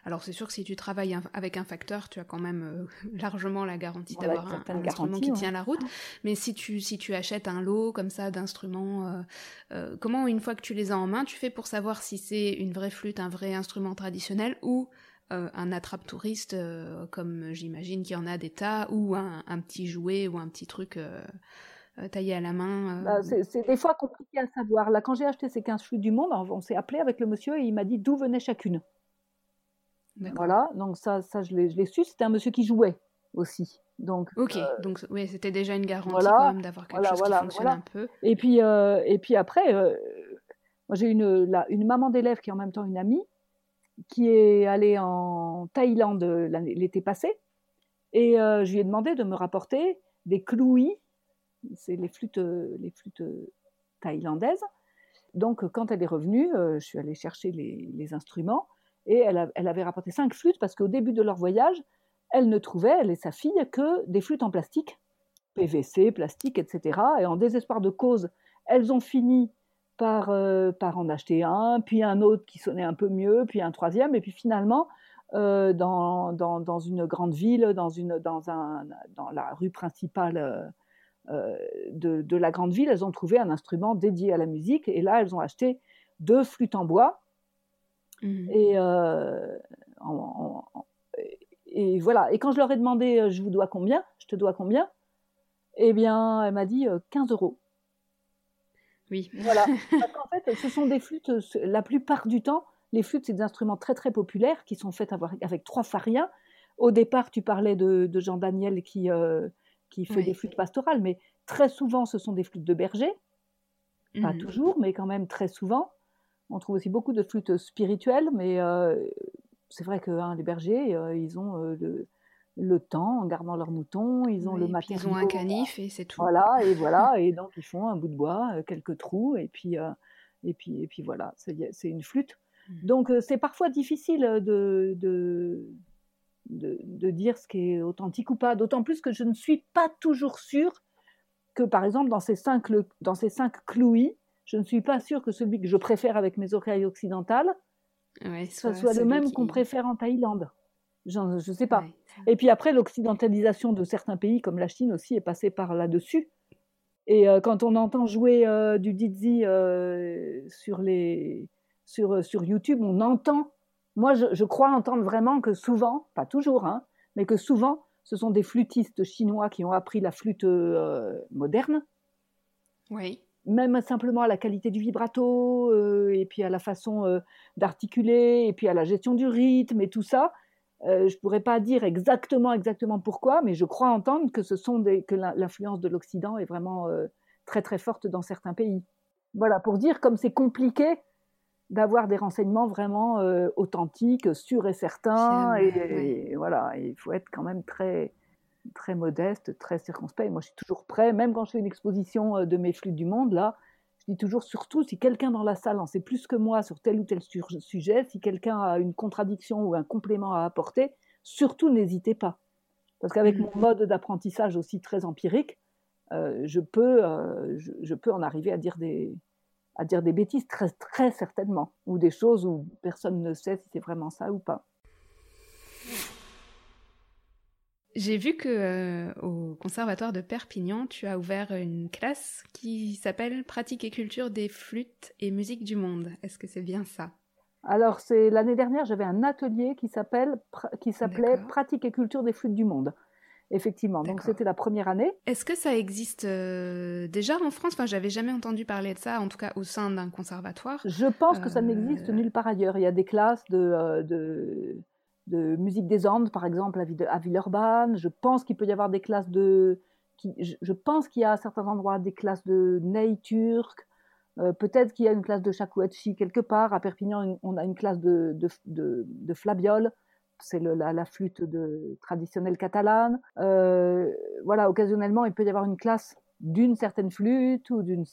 alors c'est sûr que si tu travailles avec un facteur, tu as quand même euh, largement la garantie d'avoir un, instrument qui tient la route. Mais si tu si tu achètes un lot comme ça d'instruments, euh, euh, comment une fois que tu les as en main, tu fais pour savoir si c'est une vraie flûte, un vrai instrument traditionnel ou un attrape touriste comme j'imagine qu'il y en a des tas ou un, petit jouet ou un petit truc. taillé à la main bah, C'est des fois compliqué à savoir. Là, quand j'ai acheté ces 15 flûtes du monde, on s'est appelé avec le monsieur et il m'a dit d'où venait chacune. Voilà, donc ça, ça je l'ai su. C'était un monsieur qui jouait aussi. Donc, ok, euh, donc oui, c'était déjà une garantie quand même d'avoir quelque chose qui fonctionne un peu. Et puis, euh, et puis après, euh, moi j'ai une, une maman d'élève qui est en même temps une amie, qui est allée en Thaïlande l'été passé, et je lui ai demandé de me rapporter des clouis, c'est les flûtes, les flûtes thaïlandaises. Donc quand elle est revenue, je suis allée chercher les instruments et elle, avait rapporté cinq flûtes parce qu'au début de leur voyage, elle ne trouvait, elle et sa fille, que des flûtes en plastique, PVC, plastique, etc. Et en désespoir de cause, elles ont fini par, euh, par en acheter un, puis un autre qui sonnait un peu mieux, puis un troisième, et puis finalement, euh, dans, dans, dans, une grande ville, dans, une, dans, un, dans la rue principale euh, de, de, la grande ville, elles ont trouvé un instrument dédié à la musique, et là, elles ont acheté deux flûtes en bois, Mmh. Et, et voilà. Et quand je leur ai demandé, je vous dois combien? Je te dois combien? Eh bien, elle m'a dit 15 euh, euros. Oui. Voilà. Parce qu'en fait, ce sont des flûtes, la plupart du temps, les flûtes, c'est des instruments très très populaires qui sont faits avec trois fariens. Au départ, tu parlais de, Jean Daniel qui, qui fait des flûtes pastorales, mais très souvent, ce sont des flûtes de berger. Pas mmh. toujours, mais quand même très souvent. On trouve aussi beaucoup de flûtes spirituelles, mais euh, c'est vrai que hein, les bergers, euh, ils ont euh, le, temps en gardant leurs moutons, ils ont le matériau. Ils ont un canif et c'est tout. Voilà, et voilà, et donc ils font un bout de bois, quelques trous, et puis, et puis, et puis voilà, c'est une flûte. Mmh. Donc c'est parfois difficile de, de, de, dire ce qui est authentique ou pas, d'autant plus que je ne suis pas toujours sûre que, par exemple, dans ces cinq, dans ces cinq clouis, je ne suis pas sûre que celui que je préfère avec mes oreilles occidentales soit, soit le même qu'on préfère en Thaïlande. Je ne sais pas. Et puis après, l'occidentalisation de certains pays, comme la Chine aussi, est passée par là-dessus. Et euh, quand on entend jouer euh, du Dizzy euh, sur, les, sur, sur YouTube, on entend. Moi, je, je, crois entendre vraiment que souvent, pas toujours, hein, mais que souvent, ce sont des flûtistes chinois qui ont appris la flûte moderne. Oui même simplement à la qualité du vibrato, et puis à la façon d'articuler, et puis à la gestion du rythme et tout ça. Euh, je ne pourrais pas dire exactement, exactement pourquoi, mais je crois entendre que ce sont des, que l'influence de l'Occident est vraiment très très forte dans certains pays. Voilà, pour dire comme c'est compliqué d'avoir des renseignements vraiment authentiques, sûrs et certains, et, voilà, il faut être quand même très très modeste, très circonspect. Moi, je suis toujours prêt, même quand je fais une exposition euh, de mes flûtes du monde, là, je dis toujours, surtout si quelqu'un dans la salle en sait plus que moi sur tel ou tel sujet, si quelqu'un a une contradiction ou un complément à apporter, surtout n'hésitez pas. Parce qu'avec mmh. mon mode d'apprentissage aussi très empirique, euh, je, peux, euh, je, peux en arriver à dire des, à dire des bêtises très, très certainement, ou des choses où personne ne sait si c'est vraiment ça ou pas. J'ai vu que euh, au conservatoire de Perpignan, tu as ouvert une classe qui s'appelle Pratique et culture des flûtes et musique du monde. Est-ce que c'est bien ça? Alors, c'est l'année dernière, j'avais un atelier qui s'appelle qui s'appelait Pratique et culture des flûtes du monde. Effectivement, donc c'était la première année. Est-ce que ça existe euh, déjà en France? Enfin, j'avais jamais entendu parler de ça, en tout cas au sein d'un conservatoire. Je pense que ça n'existe euh, nulle part ailleurs. Il y a des classes de, de de musique des Andes, par exemple, à, Villeurbanne. Je pense qu'il peut y avoir des classes de. je, pense qu'il y a à certains endroits des classes de ney turc. Euh, peut-être qu'il y a une classe de chakouachi quelque part. À Perpignan, on a une classe de, de, flabiole. C'est la, flûte de, traditionnelle catalane. Euh, voilà, occasionnellement, il peut y avoir une classe d'une certaine flûte ou d'une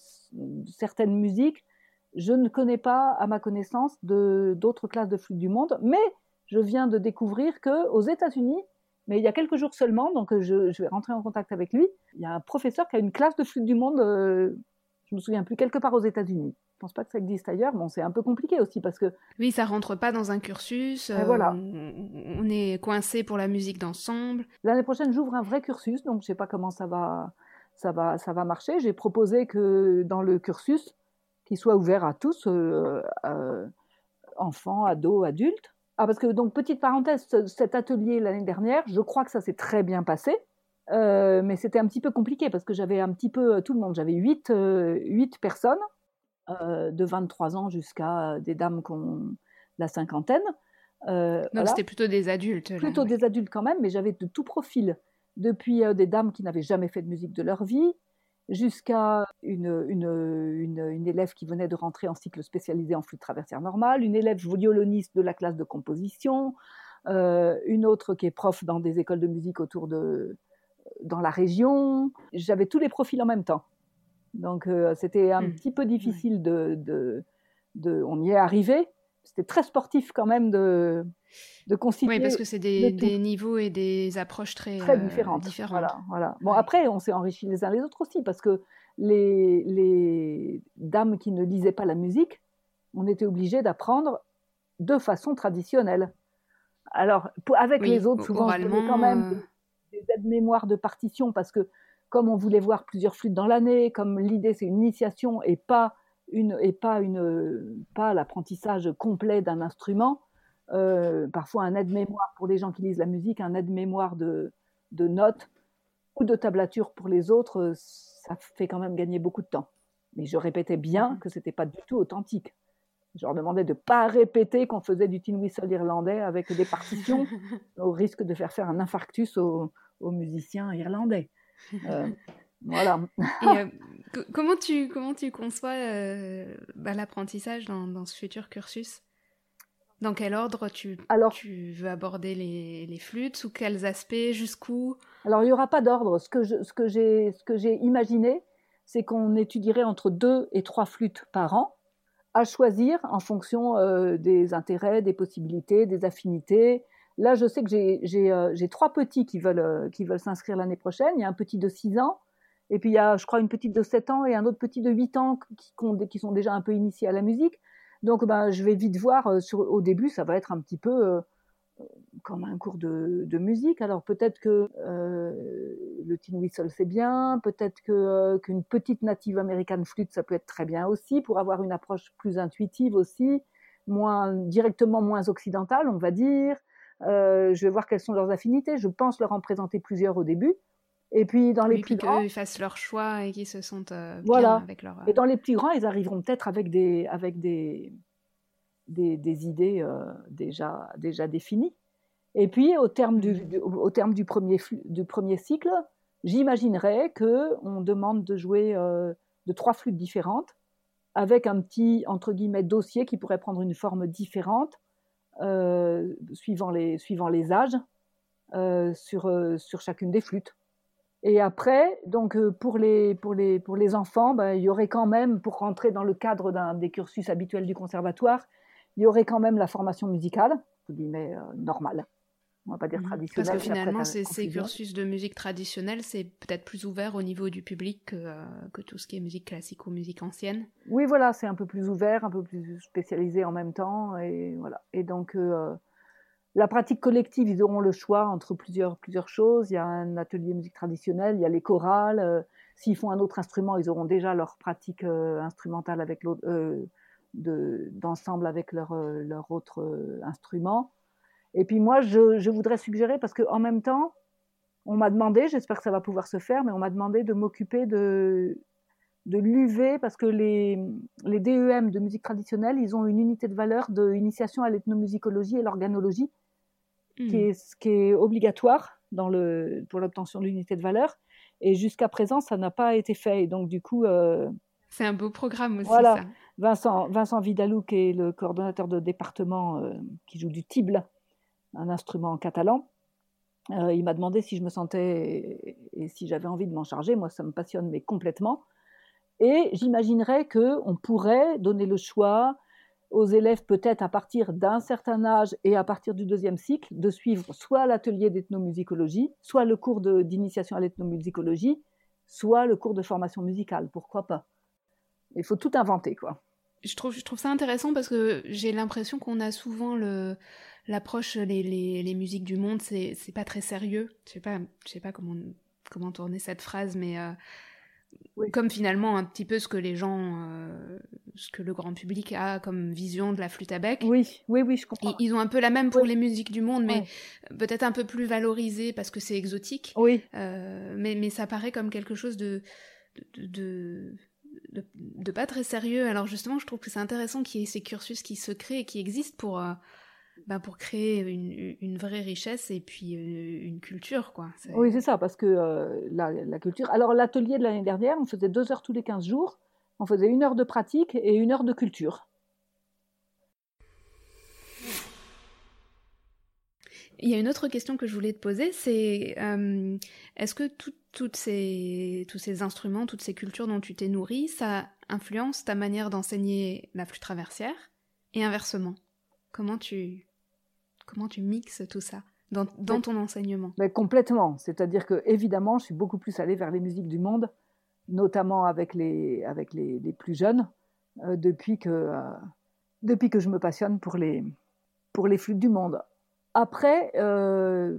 certaine musique. je ne connais pas, à ma connaissance, d'autres classes de flûte du monde, mais je viens de découvrir que aux États-Unis, mais il y a quelques jours seulement, donc je, vais rentrer en contact avec lui, il y a un professeur qui a une classe de flûte du monde, euh, je me souviens plus, quelque part aux États-Unis. Je pense pas que ça existe ailleurs. Bon, c'est un peu compliqué aussi parce que. Oui, ça rentre pas dans un cursus. voilà. On est coincé pour la musique d'ensemble. L'année prochaine, j'ouvre un vrai cursus, donc je sais pas comment ça va, ça va, ça va marcher. J'ai proposé que dans le cursus, qu'il soit ouvert à tous, euh, euh, enfants, ados, adultes. Ah, parce que, donc, petite parenthèse, cet atelier l'année dernière, je crois que ça s'est très bien passé. Euh, mais c'était un petit peu compliqué parce que j'avais un petit peu tout le monde. J'avais huit, huit personnes, de 23 ans jusqu'à des dames qui ont la cinquantaine. Donc c'était plutôt des adultes. Plutôt des adultes quand même, mais j'avais de tout profil. Depuis des dames qui n'avaient jamais fait de musique de leur vie, jusqu'à une, une, une, élève qui venait de rentrer en cycle spécialisé en flûte traversière normale, une élève violoniste de la classe de composition, euh, une autre qui est prof dans des écoles de musique autour de dans la région. J'avais tous les profils en même temps. Donc euh, c'était un mmh. petit peu difficile de, de, de, On y est arrivé, c'était très sportif quand même de, de concilier. Oui, parce que c'est des, des, niveaux et des approches très, très différentes. Voilà, voilà. Bon, après, on s'est enrichis les uns les autres aussi, parce que les, les dames qui ne lisaient pas la musique, on était obligé d'apprendre de façon traditionnelle. Alors, avec les autres, souvent, je quand même euh. des, aides-mémoires de partition, parce que comme on voulait voir plusieurs flûtes dans l'année, comme l'idée c'est une initiation et pas une et pas une pas l'apprentissage complet d'un instrument. Euh, parfois un aide-mémoire pour les gens qui lisent la musique, un aide-mémoire de, de, notes ou de tablature pour les autres, ça fait quand même gagner beaucoup de temps. Mais je répétais bien mhm. que c'était pas du tout authentique. Je leur demandais de pas répéter qu'on faisait du tin whistle irlandais avec des partitions, au risque de faire faire un infarctus aux, musiciens irlandais. Euh, voilà. Euh, comment, tu, comment tu conçois euh, bah, l'apprentissage dans, ce futur cursus? Dans quel ordre tu, alors, tu veux aborder les, les, flûtes Sous quels aspects Jusqu'où? Alors, il n'y aura pas d'ordre. Ce que j'ai imaginé, c'est qu'on étudierait entre deux et trois flûtes par an, à choisir en fonction euh, des intérêts, des possibilités, des affinités. Là, je sais que j'ai trois petits qui veulent, qui veulent s'inscrire l'année prochaine. Il y a un petit de 6 ans, et puis il y a, je crois, une petite de 7 ans et un autre petit de 8 ans qui, sont déjà un peu initiés à la musique. Donc ben, je vais vite voir, euh, au début, ça va être un petit peu euh, comme un cours de, musique. Alors peut-être que euh, le tin whistle c'est bien, peut-être que euh, qu'une petite native American flûte ça peut être très bien aussi pour avoir une approche plus intuitive aussi, moins directement moins occidentale, on va dire. Euh, je vais voir quelles sont leurs affinités. Je pense leur en présenter plusieurs au début. Et puis dans les plus grands, ils fassent leur choix et qu'ils se sentent euh, voilà. bien avec leur. Et dans les plus grands, ils arriveront peut-être avec des avec des des, des idées euh, déjà déjà définies. Et puis au terme du, du au terme du premier du premier cycle, j'imaginerais que on demande de jouer euh, de trois flûtes différentes avec un petit entre guillemets dossier qui pourrait prendre une forme différente euh, suivant les suivant les âges euh, sur sur chacune des flûtes. Et après, donc euh, pour les, pour les, pour les enfants, ben, il y aurait quand même, pour rentrer dans le cadre d'un des cursus habituels du conservatoire, il y aurait quand même la formation musicale, je guillemets, euh, normale. On va pas dire traditionnelle. Parce que finalement, ces, ces, cursus de musique traditionnelle, c'est peut-être plus ouvert au niveau du public que, euh, que, tout ce qui est musique classique ou musique ancienne. Oui, voilà, c'est un peu plus ouvert, un peu plus spécialisé en même temps, et voilà. Et donc, euh, la pratique collective, ils auront le choix entre plusieurs, plusieurs choses. Il y a un atelier musique traditionnelle, il y a les chorales. Euh, s'ils font un autre instrument, ils auront déjà leur pratique euh, instrumentale avec euh, d'ensemble avec leur, leur autre instrument. Et puis moi, je, je voudrais suggérer, parce qu'en même temps, on m'a demandé, j'espère que ça va pouvoir se faire, mais on m'a demandé de m'occuper de, de l'UV, parce que les, les DEM de musique traditionnelle, ils ont une unité de valeur d'initiation à l'ethnomusicologie et l'organologie qui, hmm. est, qui est obligatoire dans le, pour l'obtention de l'unité de valeur. Et jusqu'à présent, ça n'a pas été fait. Et donc, du coup. Euh, c'est un beau programme aussi. Voilà. Ça. Vincent, Vincent Vidalou, qui est le coordonnateur de département euh, qui joue du tible, un instrument catalan, euh, il m'a demandé si je me sentais et, et si j'avais envie de m'en charger. Moi, ça me passionne, mais complètement. Et j'imaginerais que on pourrait donner le choix aux élèves peut-être à partir d'un certain âge et à partir du deuxième cycle de suivre soit l'atelier d'ethnomusicologie, soit le cours d'initiation à l'ethnomusicologie, soit le cours de formation musicale. Pourquoi pas? Il faut tout inventer, quoi. Je trouve, ça intéressant parce que j'ai l'impression qu'on a souvent l'approche, les, musiques du monde, c'est, pas très sérieux. Je sais pas, sais pas comment, comment tourner cette phrase, mais euh, comme finalement un petit peu ce que les gens, euh, ce que le grand public a comme vision de la flûte à bec. Oui, oui, oui, je comprends. Ils, ont un peu la même pour les musiques du monde, mais peut-être un peu plus valorisée parce que c'est exotique. Oui. Euh, mais, mais ça paraît comme quelque chose de, de, de de, de, pas très sérieux. Alors justement, je trouve que c'est intéressant qu'il y ait ces cursus qui se créent et qui existent pour, euh, bah pour créer une, une, vraie richesse et puis euh, une culture. Quoi. Oui, c'est ça, parce que euh, la, la, culture... Alors l'atelier de l'année dernière, on faisait deux heures tous les 15 jours, on faisait une heure de pratique et une heure de culture. Il y a une autre question que je voulais te poser, c'est euh, est-ce que tout, toutes ces, tous ces instruments, toutes ces cultures dont tu t'es nourri, ça influence ta manière d'enseigner la flûte traversière? Et inversement Comment tu, comment tu mixes tout ça dans, dans ton enseignement mais Complètement. C'est-à-dire que, évidemment, je suis beaucoup plus allée vers les musiques du monde, notamment avec les, avec les, les plus jeunes, euh, depuis, que, euh, depuis que je me passionne pour les, pour les flûtes du monde. Après, euh,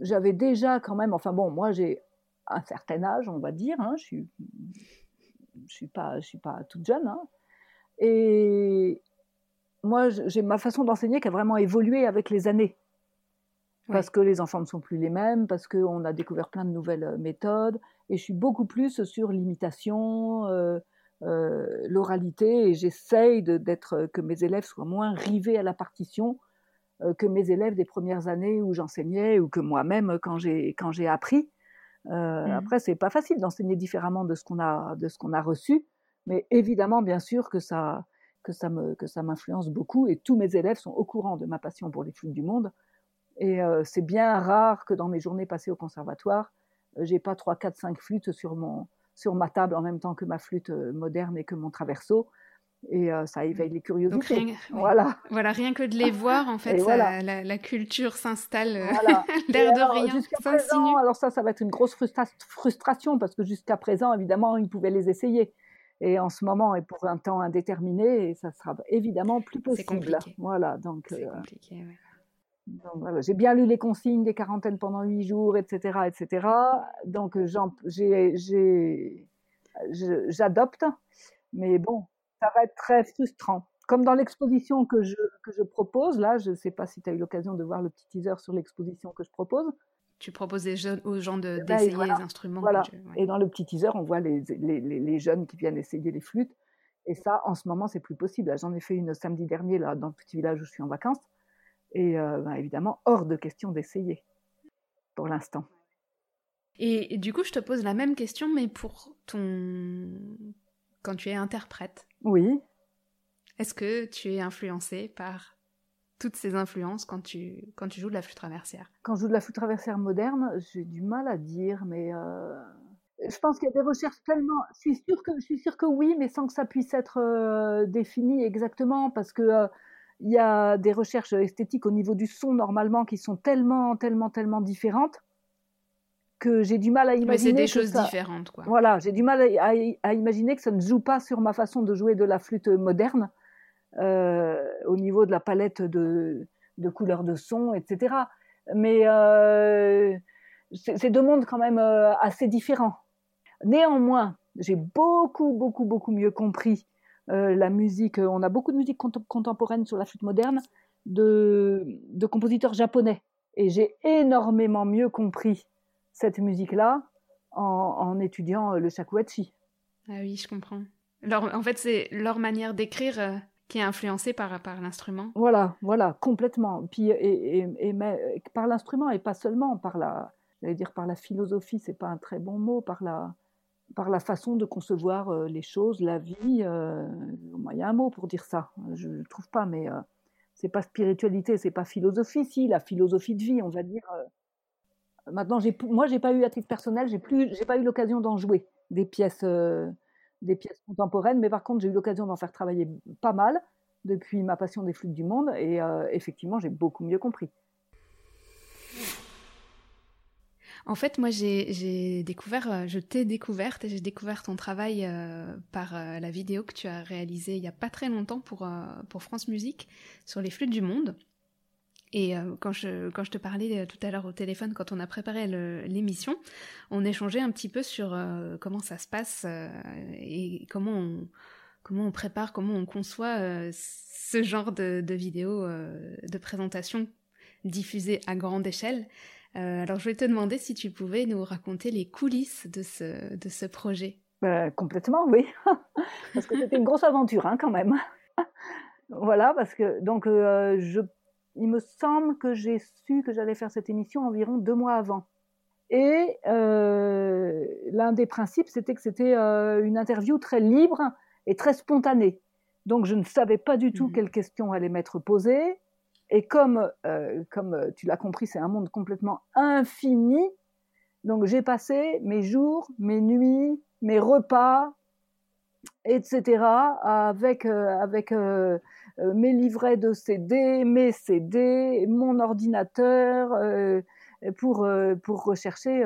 j'avais déjà quand même, enfin bon, moi j'ai un certain âge, on va dire, hein, je suis, je suis pas, je suis pas toute jeune, hein, et moi j'ai ma façon d'enseigner qui a vraiment évolué avec les années, parce que les enfants ne sont plus les mêmes, parce qu'on a découvert plein de nouvelles euh, méthodes, et je suis beaucoup plus sur l'imitation. Euh, euh, l'oralité et j'essaye d'être que mes élèves soient moins rivés à la partition euh, que mes élèves des premières années où j'enseignais ou que moi-même quand j'ai quand j'ai appris. Euh, mmh. Après, c'est pas facile d'enseigner différemment de ce qu'on a de ce qu'on a reçu, mais évidemment, bien sûr que ça que ça me que ça m'influence beaucoup et tous mes élèves sont au courant de ma passion pour les flûtes du monde. Et euh, c'est bien rare que dans mes journées passées au conservatoire, euh, j'ai pas trois, quatre, cinq flûtes sur mon sur ma table en même temps que ma flûte euh, moderne et que mon traverso et euh, ça éveille les curiosités. Rien, voilà. voilà, rien que de les voir, en fait, ça, la, la, culture s'installe, voilà. l'air de rien. Présent, alors ça, ça va être une grosse frustra frustration parce que jusqu'à présent, évidemment, ils pouvaient les essayer. Et en ce moment, et pour un temps indéterminé, et ça sera évidemment plus possible. C'est compliqué. Voilà, donc. C'est euh, compliqué, ouais. Donc, voilà, j'ai bien lu les consignes des quarantaines pendant huit jours, etc., etc. Donc j'adopte, mais bon, ça va être très frustrant. Comme dans l'exposition que je, que je propose, là, je ne sais pas si tu as eu l'occasion de voir le petit teaser sur l'exposition que je propose. Tu proposes aux gens d'essayer de, d'essayer les instruments. Voilà. Et dans le petit teaser, on voit les, les, les, jeunes qui viennent essayer les flûtes. Et ça, en ce moment, c'est plus possible. J'en ai fait une samedi dernier là, dans le petit village où je suis en vacances. Et euh, ben, évidemment, hors de question d'essayer pour l'instant. Et, et, du coup, je te pose la même question, mais pour ton quand tu es interprète. Oui. Est-ce que tu es influencé par toutes ces influences quand tu, quand tu joues de la flûte traversière Quand je joue de la flûte traversière moderne, j'ai du mal à dire, mais euh, je pense qu'il y a des recherches tellement. Je suis sûre que, je suis sûre que oui, mais sans que ça puisse être euh, défini exactement, parce que euh, il y a des recherches esthétiques au niveau du son normalement qui sont tellement, tellement, tellement différentes que j'ai du mal à imaginer. Mais c'est des choses différentes, quoi. Voilà, j'ai du mal à, à, imaginer que ça ne joue pas sur ma façon de jouer de la flûte moderne, au niveau de la palette de, couleurs de son, etc. Mais euh, c'est deux mondes quand même euh, assez différents. Néanmoins, j'ai beaucoup, beaucoup, beaucoup mieux compris euh, la musique. On a beaucoup de musique contemporaine sur la flûte moderne de, compositeurs japonais. Et j'ai énormément mieux compris cette musique-là en, étudiant euh, le shakuhachi. Ah oui, je comprends. en fait, c'est leur manière d'écrire euh, qui est influencée par, l'instrument. Voilà, voilà, complètement. Puis, et, par l'instrument et pas seulement par la, dire par la philosophie, c'est pas un très bon mot, par la, par la façon de concevoir euh, les choses, la vie. il y a un mot pour dire ça, je ne trouve pas, mais c'est pas spiritualité, c'est pas philosophie, si la philosophie de vie, on va dire. Maintenant, j'ai, moi, j'ai pas eu à titre personnel, j'ai plus, j'ai pas eu l'occasion d'en jouer des pièces, euh, des pièces contemporaines, mais par contre, j'ai eu l'occasion d'en faire travailler pas mal depuis ma passion des flûtes du monde, et effectivement, j'ai beaucoup mieux compris. En fait, moi, j'ai découvert, euh, je t'ai découverte et j'ai découvert ton travail euh, par euh, la vidéo que tu as réalisée il n'y a pas très longtemps pour France Musique sur les flûtes du monde. Et quand, je, quand je te parlais tout à l'heure au téléphone, quand on a préparé l'émission, on échangeait un petit peu sur comment ça se passe et comment on, comment on prépare, comment on conçoit ce genre de, de vidéo de présentation diffusée à grande échelle. Euh, alors je voulais te demander si tu pouvais nous raconter les coulisses de ce, de ce projet. Bah, complètement, oui. parce que c'était une grosse aventure hein, quand même. voilà, parce que donc euh, je, il me semble que j'ai su que j'allais faire cette émission environ deux mois avant. Et euh, l'un des principes, c'était que c'était une interview très libre et très spontanée. Donc je ne savais pas du tout mmh. quelles questions allaient m'être posées. Et comme, euh, comme euh, tu l'as compris, c'est un monde complètement infini. Donc j'ai passé mes jours, mes nuits, mes repas, etc. avec, euh, avec mes livrets de CD, mes CD, mon ordinateur, pour, pour, rechercher,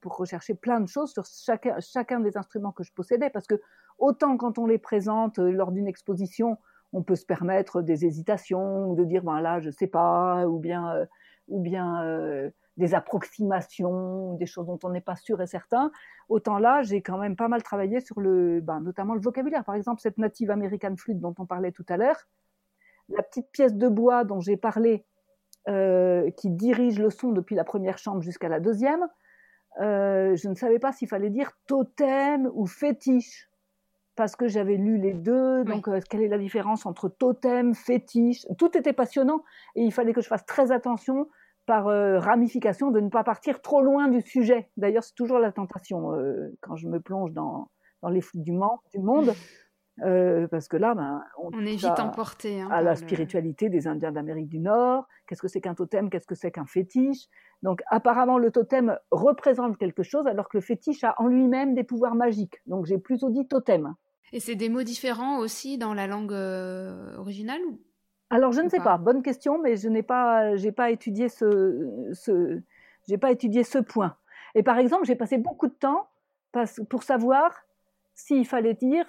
pour rechercher plein de choses sur chacun, chacun des instruments que je possédais. Parce que autant quand on les présente lors d'une exposition, on peut se permettre des hésitations, de dire ben là je sais pas, ou bien euh, ou bien euh, des approximations, des choses dont on n'est pas sûr et certain. Autant là, j'ai quand même pas mal travaillé sur le, ben, notamment le vocabulaire. Par exemple, cette Native American Flute dont on parlait tout à l'heure, la petite pièce de bois dont j'ai parlé, euh, qui dirige le son depuis la première chambre jusqu'à la deuxième. je ne savais pas s'il fallait dire totem ou fétiche parce que j'avais lu les deux. Donc, euh, quelle est la différence entre totem, fétiche? Tout était passionnant et il fallait que je fasse très attention par euh, ramification de ne pas partir trop loin du sujet. D'ailleurs, c'est toujours la tentation euh, quand je me plonge dans, dans les flux du, du monde. parce que là, ben, on, est vite emporté hein, à la spiritualité des Indiens d'Amérique du Nord. Qu'est-ce que c'est qu'un totem? Qu'est-ce que c'est qu'un fétiche? Donc, apparemment, le totem représente quelque chose, alors que le fétiche a en lui-même des pouvoirs magiques. Donc, j'ai plutôt dit totem. Et c'est des mots différents aussi dans la langue euh, originale Alors je ne sais pas? bonne question, mais je n'ai pas, j'ai pas étudié ce, ce j'ai pas étudié ce point. Et par exemple, j'ai passé beaucoup de temps pour savoir s'il fallait dire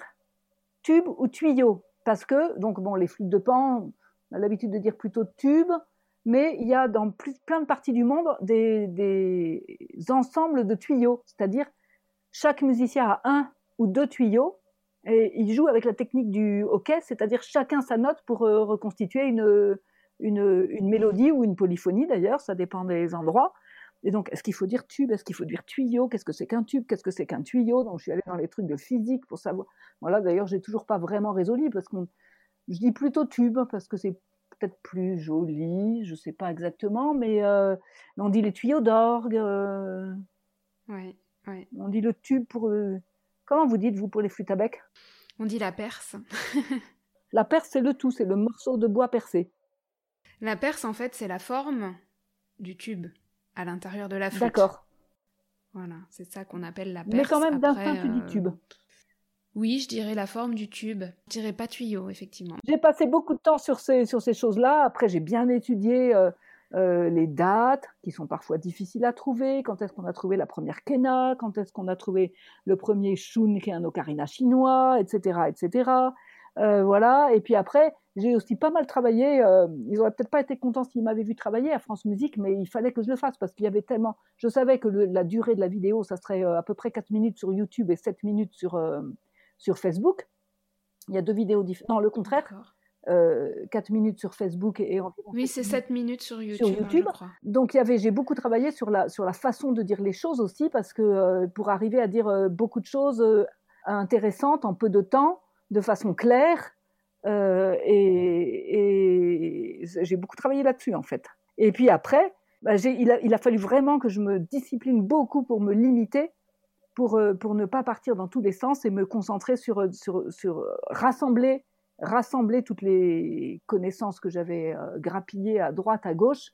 tube ou tuyau, parce que donc bon, les flûtes de pan, on a l'habitude de dire plutôt tube, mais il y a dans plus, plein de parties du monde des, des ensembles de tuyaux, c'est-à-dire chaque musicien a un ou deux tuyaux et il joue avec la technique du hockey, c'est-à-dire chacun sa note pour euh, reconstituer une, une, une, mélodie ou une polyphonie d'ailleurs, ça dépend des endroits. Et donc, est-ce qu'il faut dire tube? Est-ce qu'il faut dire tuyau? Qu'est-ce que c'est qu'un tube? Qu'est-ce que c'est qu'un tuyau? Donc, je suis allée dans les trucs de physique pour savoir. Voilà, d'ailleurs, j'ai toujours pas vraiment résolu parce que je dis plutôt tube parce que c'est peut-être plus joli, je sais pas exactement, mais euh, on dit les tuyaux d'orgue. Euh, ouais, ouais. On dit le tube pour Comment vous dites, vous, pour les flûtes à bec? On dit la perce. la perce, c'est le tout, c'est le morceau de bois percé. La perce, en fait, c'est la forme du tube à l'intérieur de la flûte. D'accord. Voilà, c'est ça qu'on appelle la perce. Mais quand même, d'instinct, tu dis tube. Oui, je dirais la forme du tube. Je dirais pas tuyau, effectivement. J'ai passé beaucoup de temps sur ces, sur ces choses-là. Après, j'ai bien étudié euh, euh, les dates, qui sont parfois difficiles à trouver, quand est-ce qu'on a trouvé la première kena, quand est-ce qu'on a trouvé le premier shun, qui est un ocarina chinois, etc., etc. Euh, voilà. Et puis après, j'ai aussi pas mal travaillé. Euh, ils auraient peut-être pas été contents s'ils m'avaient vu travailler à France Musique, mais il fallait que je le fasse parce qu'il y avait tellement. Je savais que la durée de la vidéo, ça serait à peu près 4 minutes sur YouTube et 7 minutes sur sur Facebook. Il y a deux vidéos différentes. Non, le contraire. 4 euh, minutes sur Facebook et environ. Oui, c'est 7 minutes sur YouTube. Sur YouTube. Donc, il y avait, j'ai beaucoup travaillé sur la, sur la façon de dire les choses aussi, parce que euh, pour arriver à dire euh, beaucoup de choses intéressantes en peu de temps, de façon claire, et, et j'ai beaucoup travaillé là-dessus, en fait. Et puis après, bah, il, a, il, a, fallu vraiment que je me discipline beaucoup pour me limiter, pour, pour ne pas partir dans tous les sens et me concentrer sur, sur, sur rassembler rassembler toutes les connaissances que j'avais euh, grappillées à droite, à gauche,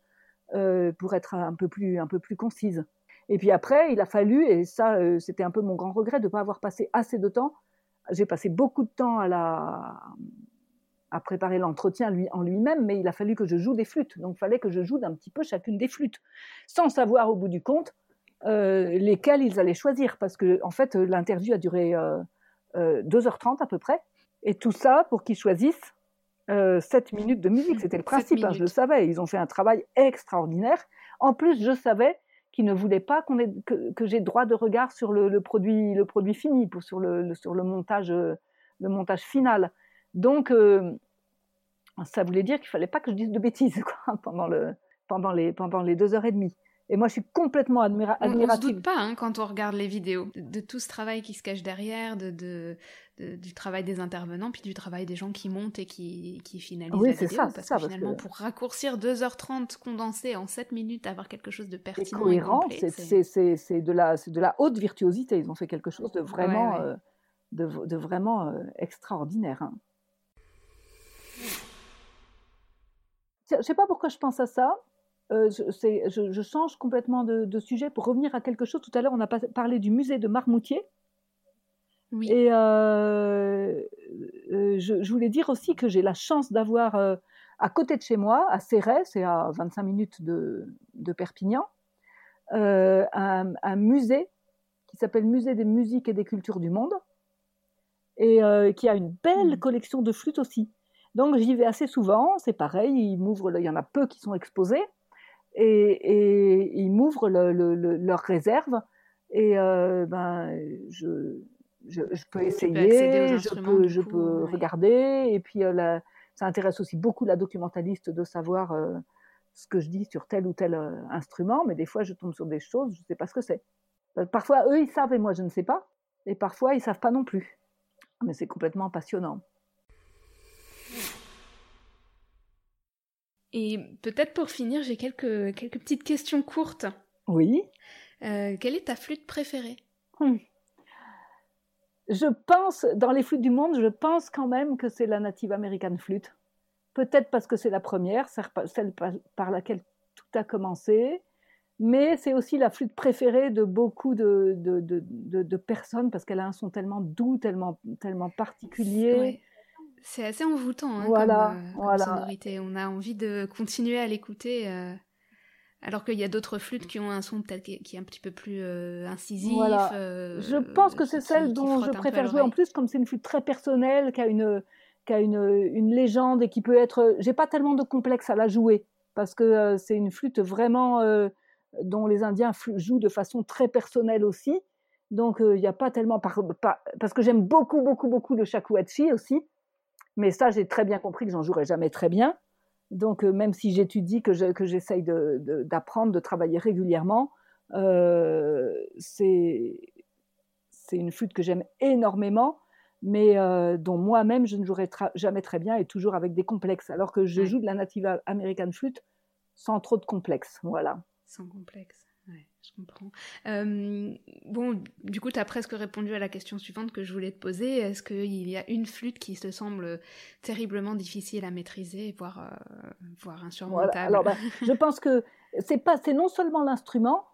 euh, pour être un peu plus un peu plus concise. Et puis après, il a fallu, et ça euh, c'était un peu mon grand regret de ne pas avoir passé assez de temps j'ai passé beaucoup de temps à la à préparer l'entretien en lui-même, mais il a fallu que je joue des flûtes. Donc, il fallait que je joue d'un petit peu chacune des flûtes, sans savoir au bout du compte lesquelles ils allaient choisir, parce que en fait, l'interview a duré euh, 2h30 euh, à peu près, et tout ça pour qu'ils choisissent 7 euh, minutes de musique. C'était le principe, hein, je le savais. Ils ont fait un travail extraordinaire. En plus, je savais qu'ils ne voulaient pas qu'on ait, que, que j'ai droit de regard sur le, le, produit, le produit fini, pour, sur, le, sur le, montage, le montage final. Donc, ça voulait dire qu'il fallait pas que je dise de bêtises quoi, pendant, le, pendant, les, pendant les deux heures et demie. Et moi, je suis complètement admira admirative. On ne se doute pas hein, quand on regarde les vidéos de, tout ce travail qui se cache derrière, de, de, du travail des intervenants, puis du travail des gens qui montent et qui, qui finalisent oui, la vidéo. Ça, parce ça, que finalement, pour raccourcir 2h30 condensé en 7 minutes, avoir quelque chose de pertinent et cohérent, c'est de, la, de la haute virtuosité. Ils ont fait quelque chose de vraiment, ouais, ouais. Euh, de, de, vraiment euh, extraordinaire. Hein. Je ne sais pas pourquoi je pense à ça. Euh, je, je, je, change complètement de, de, sujet pour revenir à quelque chose. Tout à l'heure, on a parlé du musée de Marmoutier. Oui. Et euh, euh, je, je, voulais dire aussi que j'ai la chance d'avoir euh, à côté de chez moi, à Céret, c'est à 25 minutes de, de Perpignan, un, un, musée qui s'appelle Musée des musiques et des cultures du monde et qui a une belle mmh. collection de flûtes aussi. Donc j'y vais assez souvent, c'est pareil, ils m'ouvrent, il y en a peu qui sont exposés, et, et ils m'ouvrent le, le, le, leurs réserves, et euh, ben, je, je, je, peux essayer, je peux, je peux ouais. regarder, et puis euh, la, ça intéresse aussi beaucoup la documentaliste de savoir euh, ce que je dis sur tel ou tel instrument, mais des fois je tombe sur des choses, je ne sais pas ce que c'est. Parfois eux ils savent et moi je ne sais pas, et parfois ils savent pas non plus. Mais c'est complètement passionnant. Et peut-être pour finir, j'ai quelques, quelques petites questions courtes. Oui. Euh, quelle est ta flûte préférée? Hmm. Je pense, dans les flûtes du monde, je pense quand même que c'est la Native American Flute. Peut-être parce que c'est la première, celle par laquelle tout a commencé, mais c'est aussi la flûte préférée de beaucoup de, de, de, de personnes parce qu'elle a un son tellement doux, tellement, tellement particulier. Ouais. C'est assez envoûtant hein, voilà, comme, euh, voilà. comme, sonorité. On a envie de continuer à l'écouter. Euh, alors qu'il y a d'autres flûtes qui ont un son peut-être qui, qui, est un petit peu plus euh, incisif. Voilà. Je pense que c'est celle dont je préfère jouer en plus, comme c'est une flûte très personnelle, qui a une, qui a une, une légende et qui peut être. J'ai pas tellement de complexe à la jouer parce que c'est une flûte vraiment dont les Indiens jouent de façon très personnelle aussi. Donc il n'y a pas tellement par, par, parce que j'aime beaucoup beaucoup beaucoup le shakuhachi aussi. Mais ça, j'ai très bien compris que j'en jouerai jamais très bien. Donc, euh, même si j'étudie, que j'essaye je, d'apprendre, de, travailler régulièrement, euh, c'est une flûte que j'aime énormément, mais euh, dont moi-même je ne jouerai jamais très bien et toujours avec des complexes. Alors que je joue de la Native American Flute sans trop de complexes. Voilà. Sans complexe. Je comprends. Euh, bon, du coup, tu as presque répondu à la question suivante que je voulais te poser. Est-ce qu'il y a une flûte qui te semble terriblement difficile à maîtriser, voire, euh, voire insurmontable voilà. Alors, bah, je pense que c'est pas, c'est non seulement l'instrument,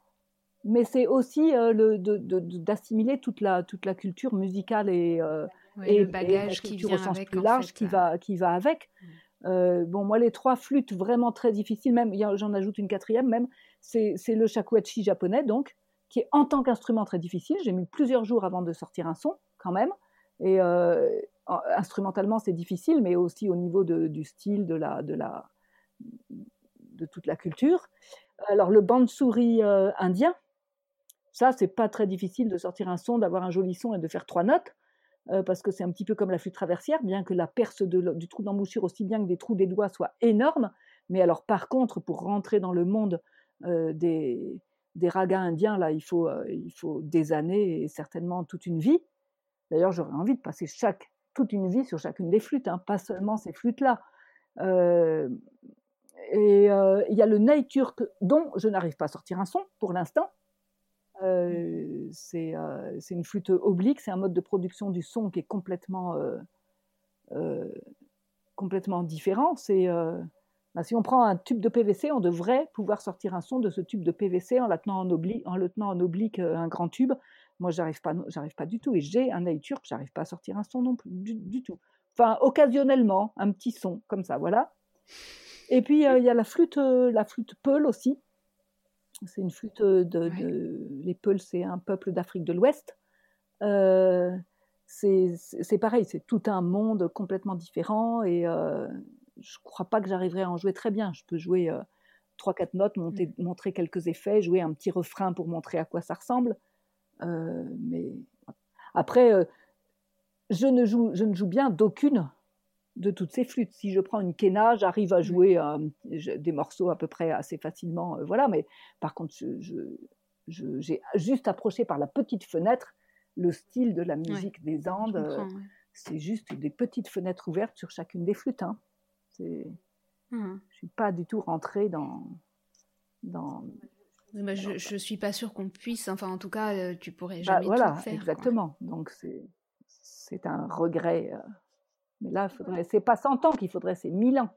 mais c'est aussi euh, le, d'assimiler toute la, toute la culture musicale et, le bagage et qui vient avec, plus large fait, qui, va, qui va avec. Bon, moi, les trois flûtes vraiment très difficiles, même j'en ajoute une quatrième, même, c'est le shakuhachi japonais, donc, qui est en tant qu'instrument très difficile. J'ai mis plusieurs jours avant de sortir un son, quand même. Et euh, instrumentalement, c'est difficile, mais aussi au niveau de, du style, de la, de la, de toute la culture. Alors, le bansuri euh, indien, ça, c'est pas très difficile de sortir un son, d'avoir un joli son et de faire trois notes euh, parce que c'est un petit peu comme la flûte traversière, bien que la perce de, du trou d'embouchure, aussi bien que des trous des doigts, soit énorme. Mais alors, par contre, pour rentrer dans le monde des, des ragas indiens, là, il faut, euh, il faut des années et certainement toute une vie. D'ailleurs, j'aurais envie de passer chaque, toute une vie sur chacune des flûtes, hein, pas seulement ces flûtes-là. Euh, et il y a le ney turc dont je n'arrive pas à sortir un son pour l'instant, euh, c'est euh, une flûte oblique, c'est un mode de production du son qui est complètement, euh, complètement différent. C'est si on prend un tube de PVC, on devrait pouvoir sortir un son de ce tube de PVC en, la tenant en, oblique, en le tenant en oblique un grand tube. Moi, j'arrive pas, j'arrive pas du tout. Et j'ai un œil turc, j'arrive pas à sortir un son non plus, du, tout. Enfin, occasionnellement, un petit son comme ça, voilà. Et puis il y a la flûte, la flûte Peul aussi. C'est une flûte de, les Peuls, c'est un peuple d'Afrique de l'Ouest. c'est pareil, c'est tout un monde complètement différent et je ne crois pas que j'arriverai à en jouer très bien. Je peux jouer trois, quatre notes, monter, mmh. montrer quelques effets, jouer un petit refrain pour montrer à quoi ça ressemble. Euh, mais après, euh, je, ne joue, je ne joue bien d'aucune de toutes ces flûtes. Si je prends une quena, j'arrive à mmh. jouer euh, des morceaux à peu près assez facilement. voilà, mais par contre, j'ai juste approché par la petite fenêtre le style de la musique des Andes. C'est juste des petites fenêtres ouvertes sur chacune des flûtes. Hein. C'est Mmh. Je suis pas du tout rentrée dans. dans... Bah, je, ne suis pas sûre qu'on puisse, enfin en tout cas, euh, tu pourrais bah, jamais voilà, tout faire. Exactement. Donc c'est c'est un regret. Euh. Mais là, faudrait, c'est pas 100 ans qu'il faudrait, c'est 1000 ans.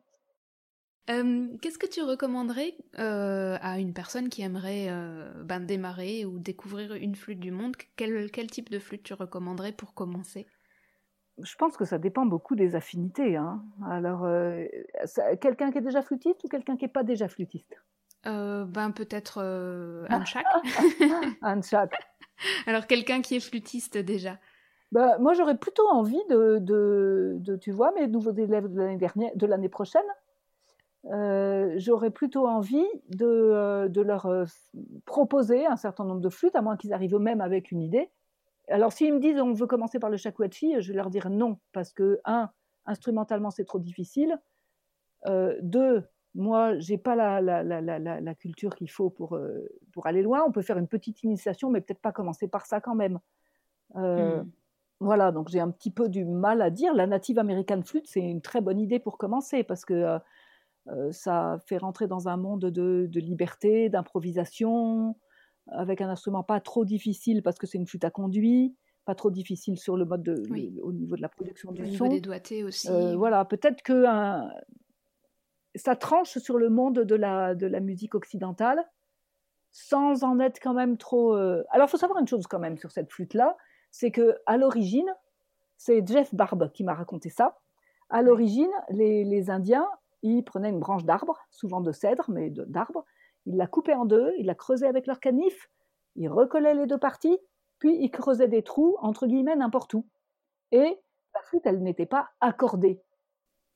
Qu'est-ce que tu recommanderais euh, à une personne qui aimerait ben, démarrer ou découvrir une flûte du monde? Quel, quel type de flûte tu recommanderais pour commencer? Je pense que ça dépend beaucoup des affinités. Hein. Alors, euh, quelqu'un qui est déjà flûtiste ou quelqu'un qui n'est pas déjà flûtiste? Euh, Ben peut-être euh, un de chaque. un de. Alors quelqu'un qui est flûtiste déjà. Ben, moi, j'aurais plutôt envie de, de, tu vois, mes nouveaux élèves de l'année dernière, de l'année prochaine. j'aurais plutôt envie de, de leur proposer un certain nombre de flûtes, à moins qu'ils arrivent eux-mêmes avec une idée, alors, s'ils me disent on veut commencer par le shakuhachi, je vais leur dire non, parce que, un, instrumentalement, c'est trop difficile. Euh, deux, moi, j'ai pas la, la, la, la culture qu'il faut pour, euh, pour aller loin. On peut faire une petite initiation, mais peut-être pas commencer par ça quand même. Euh, hmm. Voilà, donc j'ai un petit peu du mal à dire. La Native American Flute, c'est une très bonne idée pour commencer, parce que ça fait rentrer dans un monde de, de liberté, d'improvisation, avec un instrument pas trop difficile parce que c'est une flûte à conduit, pas trop difficile sur le mode de, au niveau de la production du son. Niveau des doigtés aussi. Euh, voilà, peut-être que ça tranche sur le monde de la, de la musique occidentale sans en être quand même trop. Euh, alors, il faut savoir une chose quand même sur cette flûte-là, c'est que à l'origine, c'est Jeff Barbe qui m'a raconté ça. À l'origine, les, les Indiens, ils prenaient une branche d'arbre, souvent de cèdre, mais d'arbre, ils la coupaient en deux, ils la creusaient avec leur canif, ils recollaient les deux parties, puis ils creusaient des trous, entre guillemets, n'importe où. Et la flûte, elle n'était pas accordée,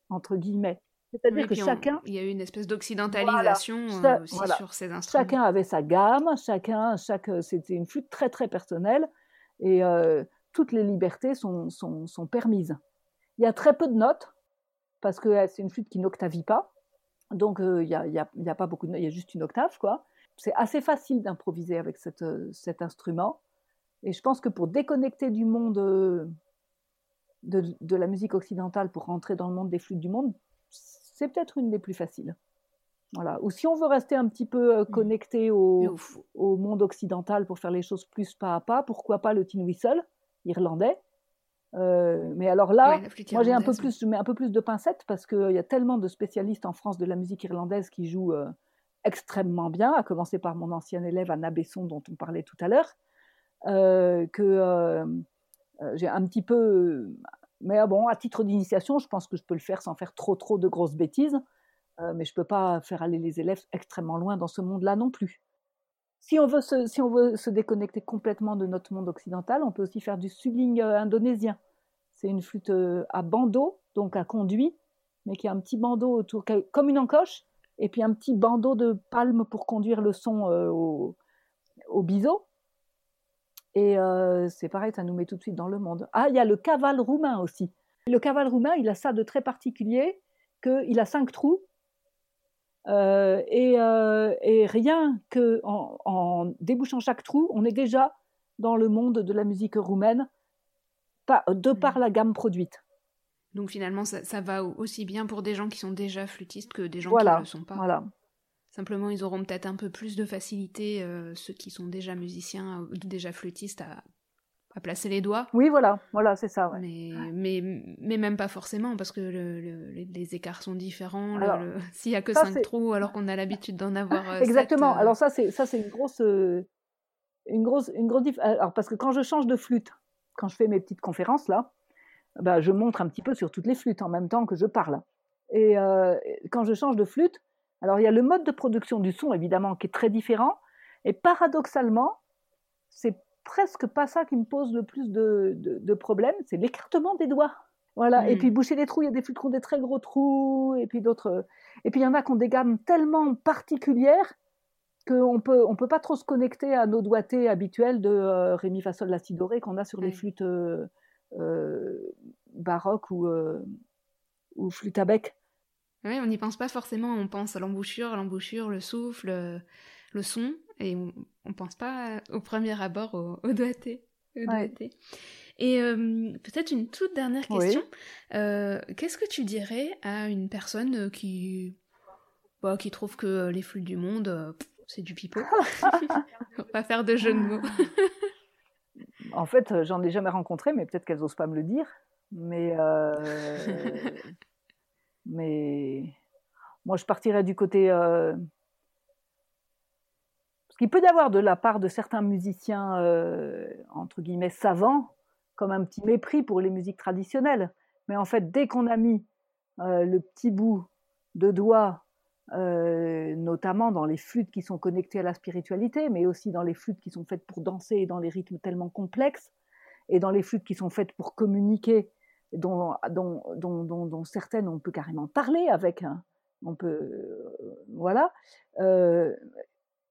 entre guillemets. C'est-à-dire que chacun. Il y a eu une espèce d'occidentalisation euh, aussi sur ces instruments. Chacun avait sa gamme, chacun, chaque, c'était une flûte très très personnelle, et euh, toutes les libertés sont, sont, sont, permises. Il y a très peu de notes, parce que c'est une flûte qui n'octavie pas. Donc, il n'y a, y a, pas beaucoup il y a juste une octave, quoi. C'est assez facile d'improviser avec cette, cet instrument. Et je pense que pour déconnecter du monde de, de, la musique occidentale pour rentrer dans le monde des flûtes du monde, c'est peut-être une des plus faciles. Voilà. Ou si on veut rester un petit peu mmh. connecté au, au, monde occidental pour faire les choses plus pas à pas, pourquoi pas le tin whistle irlandais? Euh, mais alors là, moi j'ai un peu plus, je mets un peu plus de pincettes parce qu'il y a tellement de spécialistes en France de la musique irlandaise qui jouent euh, extrêmement bien, à commencer par mon ancien élève Anna Besson dont on parlait tout à l'heure, euh, que j'ai un petit peu, mais bon, à titre d'initiation, je pense que je peux le faire sans faire trop trop de grosses bêtises, mais je peux pas faire aller les élèves extrêmement loin dans ce monde-là non plus. Si on, veut se, déconnecter complètement de notre monde occidental, on peut aussi faire du suling euh, indonésien. C'est une flûte euh, à bandeau, donc à conduit, mais qui a un petit bandeau autour, comme une encoche, et puis un petit bandeau de palme pour conduire le son euh, au, au biseau. Et c'est pareil, ça nous met tout de suite dans le monde. Ah, il y a le cavale roumain aussi. Le cavale roumain, il a ça de très particulier, qu'il a cinq trous, euh, euh, et, rien que en, débouchant chaque trou, on est déjà dans le monde de la musique roumaine de mmh. par la gamme produite. Donc finalement, ça, va aussi bien pour des gens qui sont déjà flûtistes que des gens qui ne le sont pas. Voilà. Simplement, ils auront peut-être un peu plus de facilité, euh, ceux qui sont déjà musiciens, ou déjà flûtistes, à à placer les doigts. Oui, voilà, voilà, c'est ça. Mais, mais, mais, même pas forcément, parce que les, écarts sont différents. S'il y a que cinq trous, alors qu'on a l'habitude d'en avoir. Euh, Exactement. Euh, alors ça, c'est ça, c'est une grosse. Euh, une grosse, une grosse Alors, parce que quand je change de flûte, quand je fais mes petites conférences, là, bah, je montre un petit peu sur toutes les flûtes en même temps que je parle. Et euh, quand je change de flûte, alors il y a le mode de production du son, évidemment, qui est très différent. Et paradoxalement, c'est presque pas ça qui me pose le plus de, de, problèmes, c'est l'écartement des doigts. Voilà. Et mmh. puis boucher les trous, il y a des flûtes qui ont des très gros trous, et puis d'autres. Et puis il y en a qui ont des gammes tellement particulières qu'on peut on peut pas trop se connecter à nos doigtés habituels de euh, ré mi fa sol la si doré qu'on a sur les flûtes euh, euh, baroques ou ou flûtes à bec. Oui, on n'y pense pas forcément. On pense à l'embouchure, l'embouchure, le souffle, le son, et on, ne pense pas au premier abord au, doigté. Et peut-être une toute dernière question. Qu'est-ce que tu dirais à une personne qui, bah, qui trouve que les flûtes du monde, c'est du pipeau? On va faire de jeux de mots. en fait, euh, j'en ai jamais rencontré, mais peut-être qu'elles n'osent pas me le dire. Mais, euh, mais moi, je partirais du côté. Euh... Qu'il peut y avoir de la part de certains musiciens, euh, entre guillemets, savants, comme un petit mépris pour les musiques traditionnelles. Mais en fait, dès qu'on a mis le petit bout de doigt euh, notamment dans les flûtes qui sont connectées à la spiritualité, mais aussi dans les flûtes qui sont faites pour danser et dans les rythmes tellement complexes, et dans les flûtes qui sont faites pour communiquer, dont, dont, dont, dont certaines on peut carrément parler avec, hein. on peut, euh, voilà.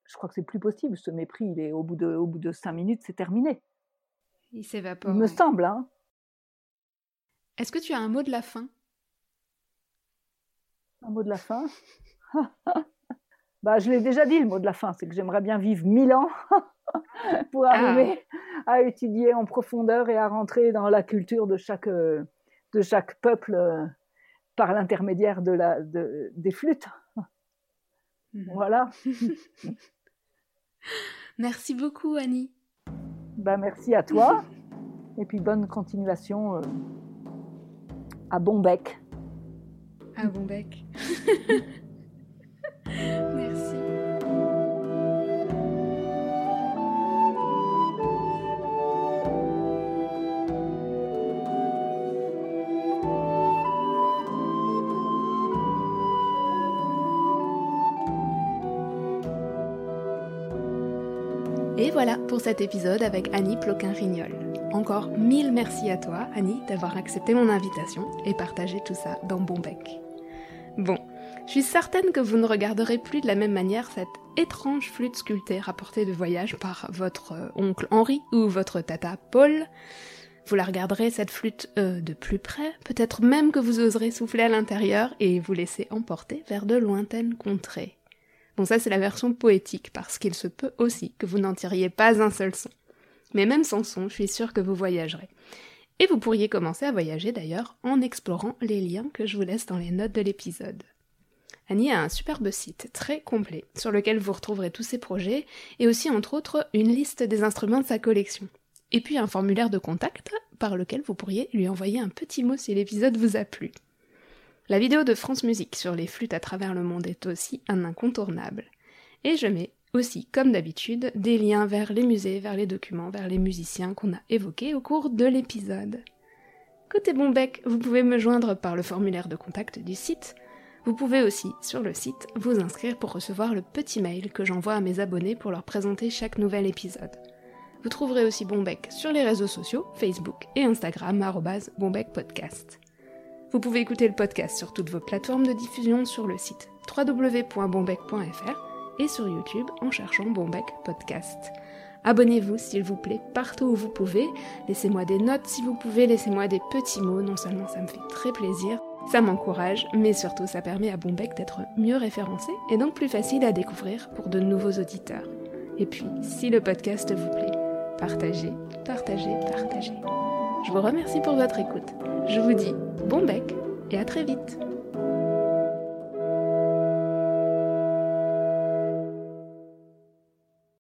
Euh, je crois que c'est plus possible. Ce mépris, il est au bout de, au bout de cinq minutes, c'est terminé. Il s'évapore. Il me semble, hein. Est-ce que tu as un mot de la fin? Un mot de la fin? Bah, je l'ai déjà dit, le mot de la fin, c'est que j'aimerais bien vivre mille ans pour ah. arriver à étudier en profondeur et à rentrer dans la culture de chaque, de chaque peuple euh, par l'intermédiaire de la, de, des flûtes. Mhm. Voilà. merci beaucoup, Annie. Bah, merci à toi. et puis bonne continuation euh, à Bonbec. À Bonbec. Et voilà pour cet épisode avec Annie Ploquin-Rignol. Encore mille merci à toi, Annie, d'avoir accepté mon invitation et partagé tout ça dans Bonbec. Bon, je suis certaine que vous ne regarderez plus de la même manière cette étrange flûte sculptée rapportée de voyage par votre euh, oncle Henri ou votre tata Paul. Vous la regarderez cette flûte euh, de plus près, peut-être même que vous oserez souffler à l'intérieur et vous laisser emporter vers de lointaines contrées. Bon ça c'est la version poétique parce qu'il se peut aussi que vous n'en tiriez pas un seul son. Mais même sans son, je suis sûre que vous voyagerez. Et vous pourriez commencer à voyager d'ailleurs en explorant les liens que je vous laisse dans les notes de l'épisode. Annie a un superbe site très complet sur lequel vous retrouverez tous ses projets et aussi entre autres une liste des instruments de sa collection. Et puis un formulaire de contact par lequel vous pourriez lui envoyer un petit mot si l'épisode vous a plu. La vidéo de France Musique sur les flûtes à travers le monde est aussi un incontournable. Et je mets aussi, comme d'habitude, des liens vers les musées, vers les documents, vers les musiciens qu'on a évoqués au cours de l'épisode. Côté Bonbec, vous pouvez me joindre par le formulaire de contact du site vous pouvez aussi, sur le site, vous inscrire pour recevoir le petit mail que j'envoie à mes abonnés pour leur présenter chaque nouvel épisode. Vous trouverez aussi Bombec sur les réseaux sociaux, Facebook et Instagram, bombecpodcast. Vous pouvez écouter le podcast sur toutes vos plateformes de diffusion sur le site www.bombec.fr et sur YouTube en cherchant Bombec Podcast. Abonnez-vous s'il vous plaît partout où vous pouvez, laissez-moi des notes si vous pouvez, laissez-moi des petits mots, non seulement ça me fait très plaisir, ça m'encourage, mais surtout ça permet à Bombec d'être mieux référencé et donc plus facile à découvrir pour de nouveaux auditeurs. Et puis, si le podcast vous plaît, partagez, partagez, partagez. Je vous remercie pour votre écoute. Je vous dis bon bec et à très vite.